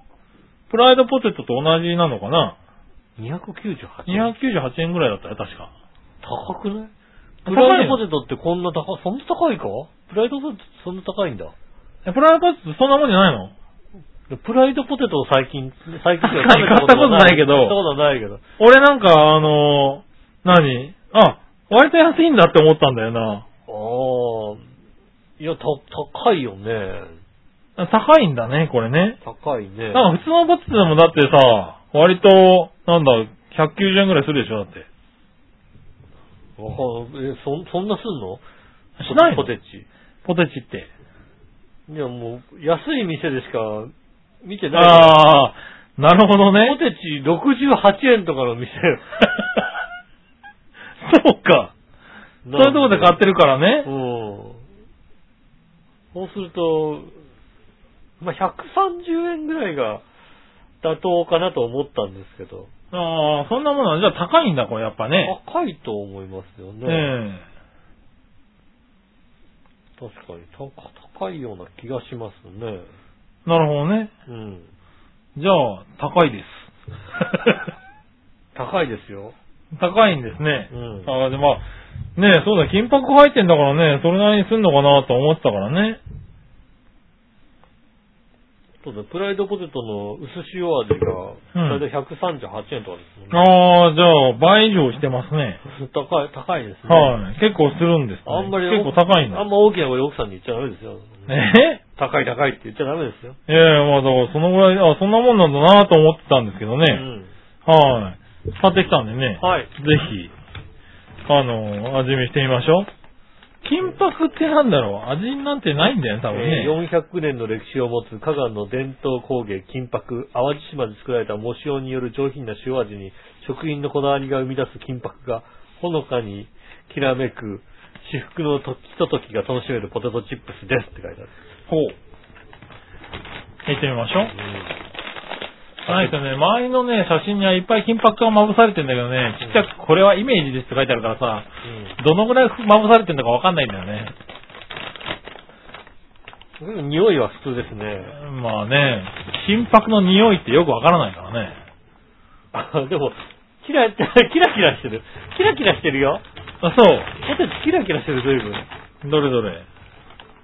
プライドポテトと同じなのかな。298円？298円ぐらいだったよ、確か。高くない？プライドポテトってこんな高い、そんな高いか？プライドポテトそんな高いんだ。え、プライドポテトそんなもんじゃないの？プライドポテトを最近、最近買ったことないけど買ったことないけど。俺なんか、あのー何？あ、割と安いんだって思ったんだよな。ああ。いや、た、高いよね。高いんだね、これね。高いね。なんか普通のポテトでもだってさ、割と、なんだ、190円ぐらいするでしょ、だって。わかんえ、そん、そんなすんの？しないの？ポテチ。ポテチって。いや、もう、安い店でしか見てない。ああ、なるほどポね。テチ68円とかの店。そうか。そういうとこで買ってるからうんね。。そうすると、まあ、130円ぐらいが妥当かなと思ったんですけど、ああ、そんなものは、じゃあ高いんだ、これやっぱね。高いと思いますよね。え確かに高高いような気がしますね。えなるほどね。うん。じゃあ、高いです。高いですよ。高いんですね。うんああ、で、まあ、ねえ、そうだ、金箔入ってんだからね、それなりにすんのかなと思ってたからね。そうだ、プライドポテトの薄塩味が、うん大体138円とかですもんね。ああ、じゃあ、倍以上してますね。高い、高いですね。はい。結構するんですね。あんまり、結構高いんだ。あんま大きな声で奥さんに言っちゃダメですよ。え？高い高いって言っちゃダメですよ。いやいや、まあだからそのぐらい、あ、そんなもんなんだなと思ってたんですけどね。うん。はい。買ってきたんでね。はい。ぜひ、あの、味見してみましょう。金箔ってなんだろう？味なんてないんだよね、多分ね。えー400年の歴史を持つ加賀の伝統工芸金箔、淡路島で作られた藻塩による上品な塩味に職人のこだわりが生み出す金箔がほのかにきらめく至福のとひとときが楽しめるポテトチップスですって書いてある。ほう。行ってみましょう。ないとね、周りのね、写真にはいっぱい金箔がまぶされてんだけどね、ちっちゃくこれはイメージですって書いてあるからさ、どのぐらいまぶされてんのかわかんないんだよね。うん。うん匂いは普通ですね。まあね、金箔の匂いってよくわからないからね。あでも、キラ、キラキラしてる。キラキラしてるよ。あ、そう。ポテチキラキラしてる、随分。どれどれ。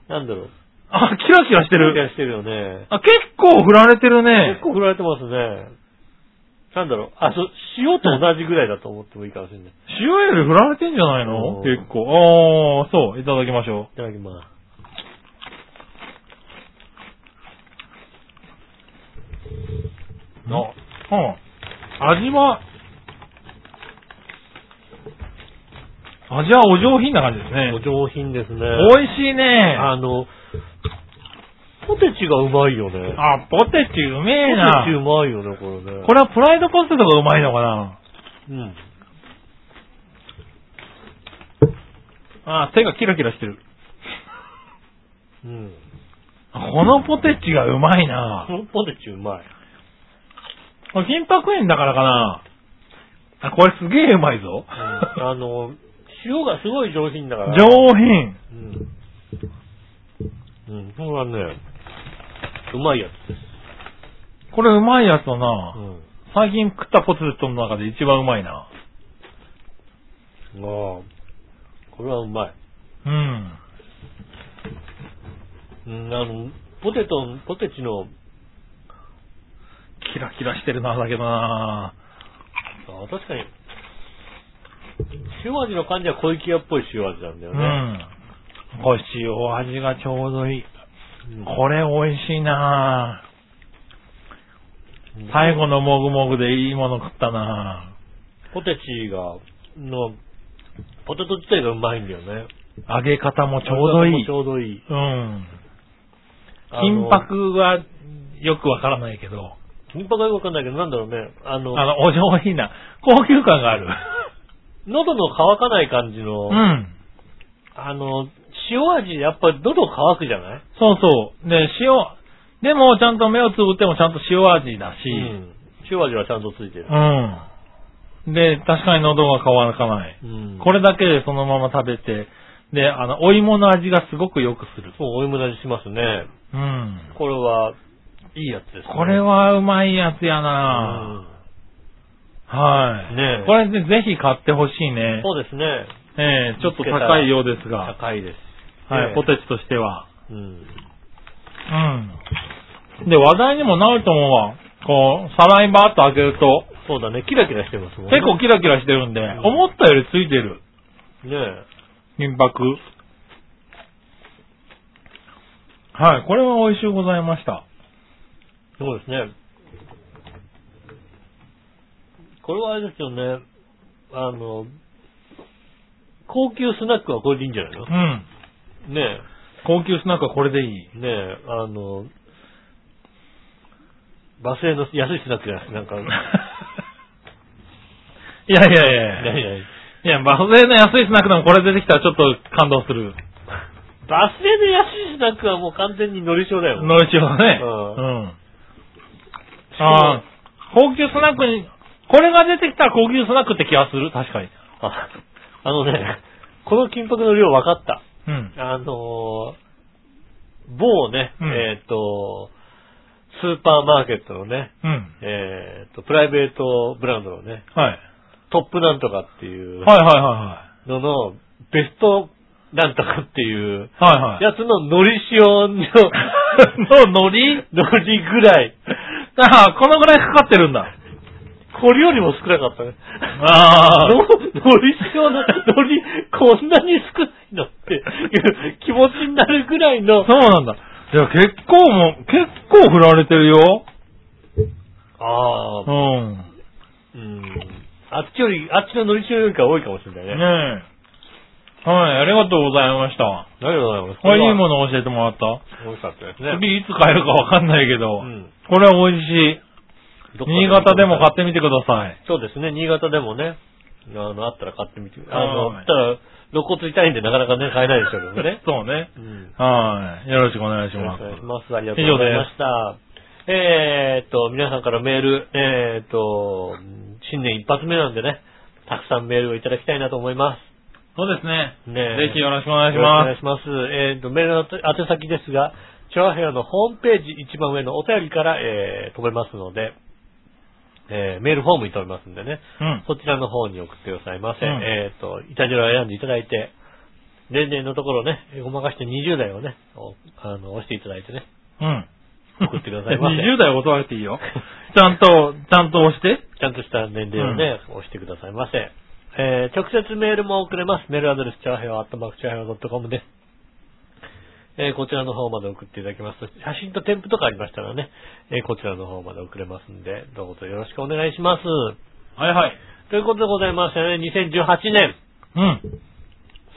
なんだろう。あ、キラキラしてる。キラキラしてるよね。あ、結構振られてるね結。構振られてますね。なんだろう。あ、そう、塩と同じぐらいだと思ってもいいかもしれない。い塩より振られてんじゃないの？うん結構。ああ、そう。いただきましょただきます。う。あ、はあ、味は、味はお上品な感じですねお。上品ですね。美味しいね。あの、ポテチがうまいよね。あ、ポテチうめえポなテチ。うまいよね、これね。これはプライドポテトがうまいのかなうん。あ、手がキラキラしてる。うん。このポテチがうまいなこのポテチうまい。これ金箔園だからかなあ、これすげえうまいぞ。うんあの、塩がすごい上品だから。上品。うん。うん、これはね、うまいやつです。これうまいやつだな、うん。最近食ったポテトの中で一番うまいな。ああ、これはうまい。うん。うん、あの、ポテト、ポテチの、キラキラしてるな、だけどなあ確かに、塩味の感じは小池屋っぽい塩味なんだようね。ん。これ塩味がちょうどいい。うんこれ美味しいな最後のもぐもぐでいいもの食ったなポテチが、の、ポテト自体がうまいんだよね。揚げ方もちょうどいいち。ょうどいい。うん。金箔はよくわからないけど。金箔はよくわかんないけど、なんだろうね。あの、あの、お上品な、高級感がある。喉の乾かない感じの、うん。あの、塩味、やっぱり喉乾くじゃない？そうそう。で、塩、でもちゃんと目をつぶってもちゃんと塩味だし、うん。塩味はちゃんとついてる。うん。で、確かに喉が乾かない。うんこれだけでそのまま食べて、で、あの、お芋の味がすごくよくする。そう、お芋の味しますね。うん。これは、いいやつですね。これはうまいやつやうな、んはい。ねえこれでぜひ買ってほしいね。そうですね。ええちょっと高いようですが。高いです。はい、ねポテチとしては。うん。うん。で、話題にもなると思うわ。こう、皿にバーッと開けると、そうだね、キラキラしてますもんね。結構キラキラしてるんで、ん思ったよりついてる。ねえ。金箔。はい、これは美味しゅうございました。そうですね。これはあれですよね。あの、高級スナックはこれでいいんじゃないの？うん。ね高級スナックはこれでいい。え、ねえ、あの、バスへの安いスナックじゃなくて、なんか、いやいやいやいや。何？々いや、バス税の安いスナックでもこれ出てきたらちょっと感動する。バスへの安いスナックはもう完全に乗り証だよ。のりしおね。ううん。ああ、高級スナックに、これが出てきたら高級スナックって気がする。確かに。ああのね、この金箔の量分かった。うん。あのー某ね、うんえっ、と、スーパーマーケットのね、うん。えっ、と、プライベートブランドのね、はい。トップなんとかっていうはいはいはのの、ベストなんとかっていういはい。はいはい。やつののり塩の、の海苔のりぐらい。ああ、このぐらいかかってるんだ。これよりも少なかったね。ああ。の、のり塩の、のり、こんなに少ないのっていう 気持ちになるぐらいの、そうなんだ。いや、結構もう、結構振られてるよ。ああう、ん。うん。あっちより、あっちののり塩よりか多いかもしれないねね。え。はい、ありがとうございました。ありがとうございます。これいいものの教えてもらった。美味しかったですね。次いつ買えるかわかんないけど、うんこれは美味しい。どっか新潟でも買ってみてください。そうですね、新潟でもね、あの、あったら買ってみて。あの、はいただ、肋骨痛いんでなかなかね、買えないでしょうけどね。そうね。うん。はい。よろしくお願いしよろます。しくお願いします。ありがとうございました。えーっと、皆さんからメール、えーっと、新年一発目なんでね、たくさんメールをいただきたいなと思います。そうですね。ねぜひよろしくお願いしよろます。しくお願いします。えーっと、メールの宛先ですが、チョアヘアのホームページ一番上のお便りから、えー、飛べますので、えーメールフォームに飛べますんでね、うん。そちらの方に送ってくださいませ。うんえっ、と、イタジェラを選んでいただいて、年齢のところね、ごまかして20代をね、おあの、押していただいてね、うん。送ってくださいませ 20代を襲われていいよ。ちゃんと、ちゃんと押して。ちゃんとした年齢をね、押してくださいませ。えー直接メールも送れます。メールアドレス、チャーヘオ、アットマークチャーヘオ .com です。えーこちらの方まで送っていただきますと、写真と添付とかありましたらね、えーこちらの方まで送れますんで、どうぞよろしくお願いします。はいはい。ということでございましてね、2018年、うん。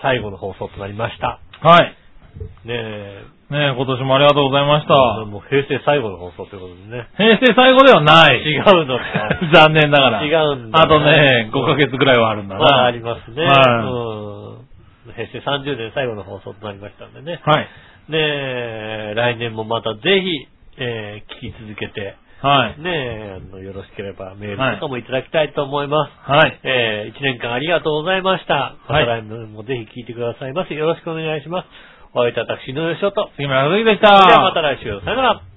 最後の放送となりました。はい。ねえ、ねえ、今年もありがとうございました。もう平成最後の放送ということでね。平成最後ではない。違うのか。残念ながら。違うんだあとね、5ヶ月ぐらいはあるんだな。まあ、ありますね。はうん。平成30年最後の放送となりましたんでね。はい。ねえ、来年もまたぜひ、えー聞き続けて、はい。ねえ、あの、よろしければメールとかもいただきたいと思います。はい。えー、1年間ありがとうございました。まはいた来年もぜひ聞いてくださいませ。よろしくお願いします。お会いいたい私、井上翔と。杉村和之でした。ではまた来週、さよなら。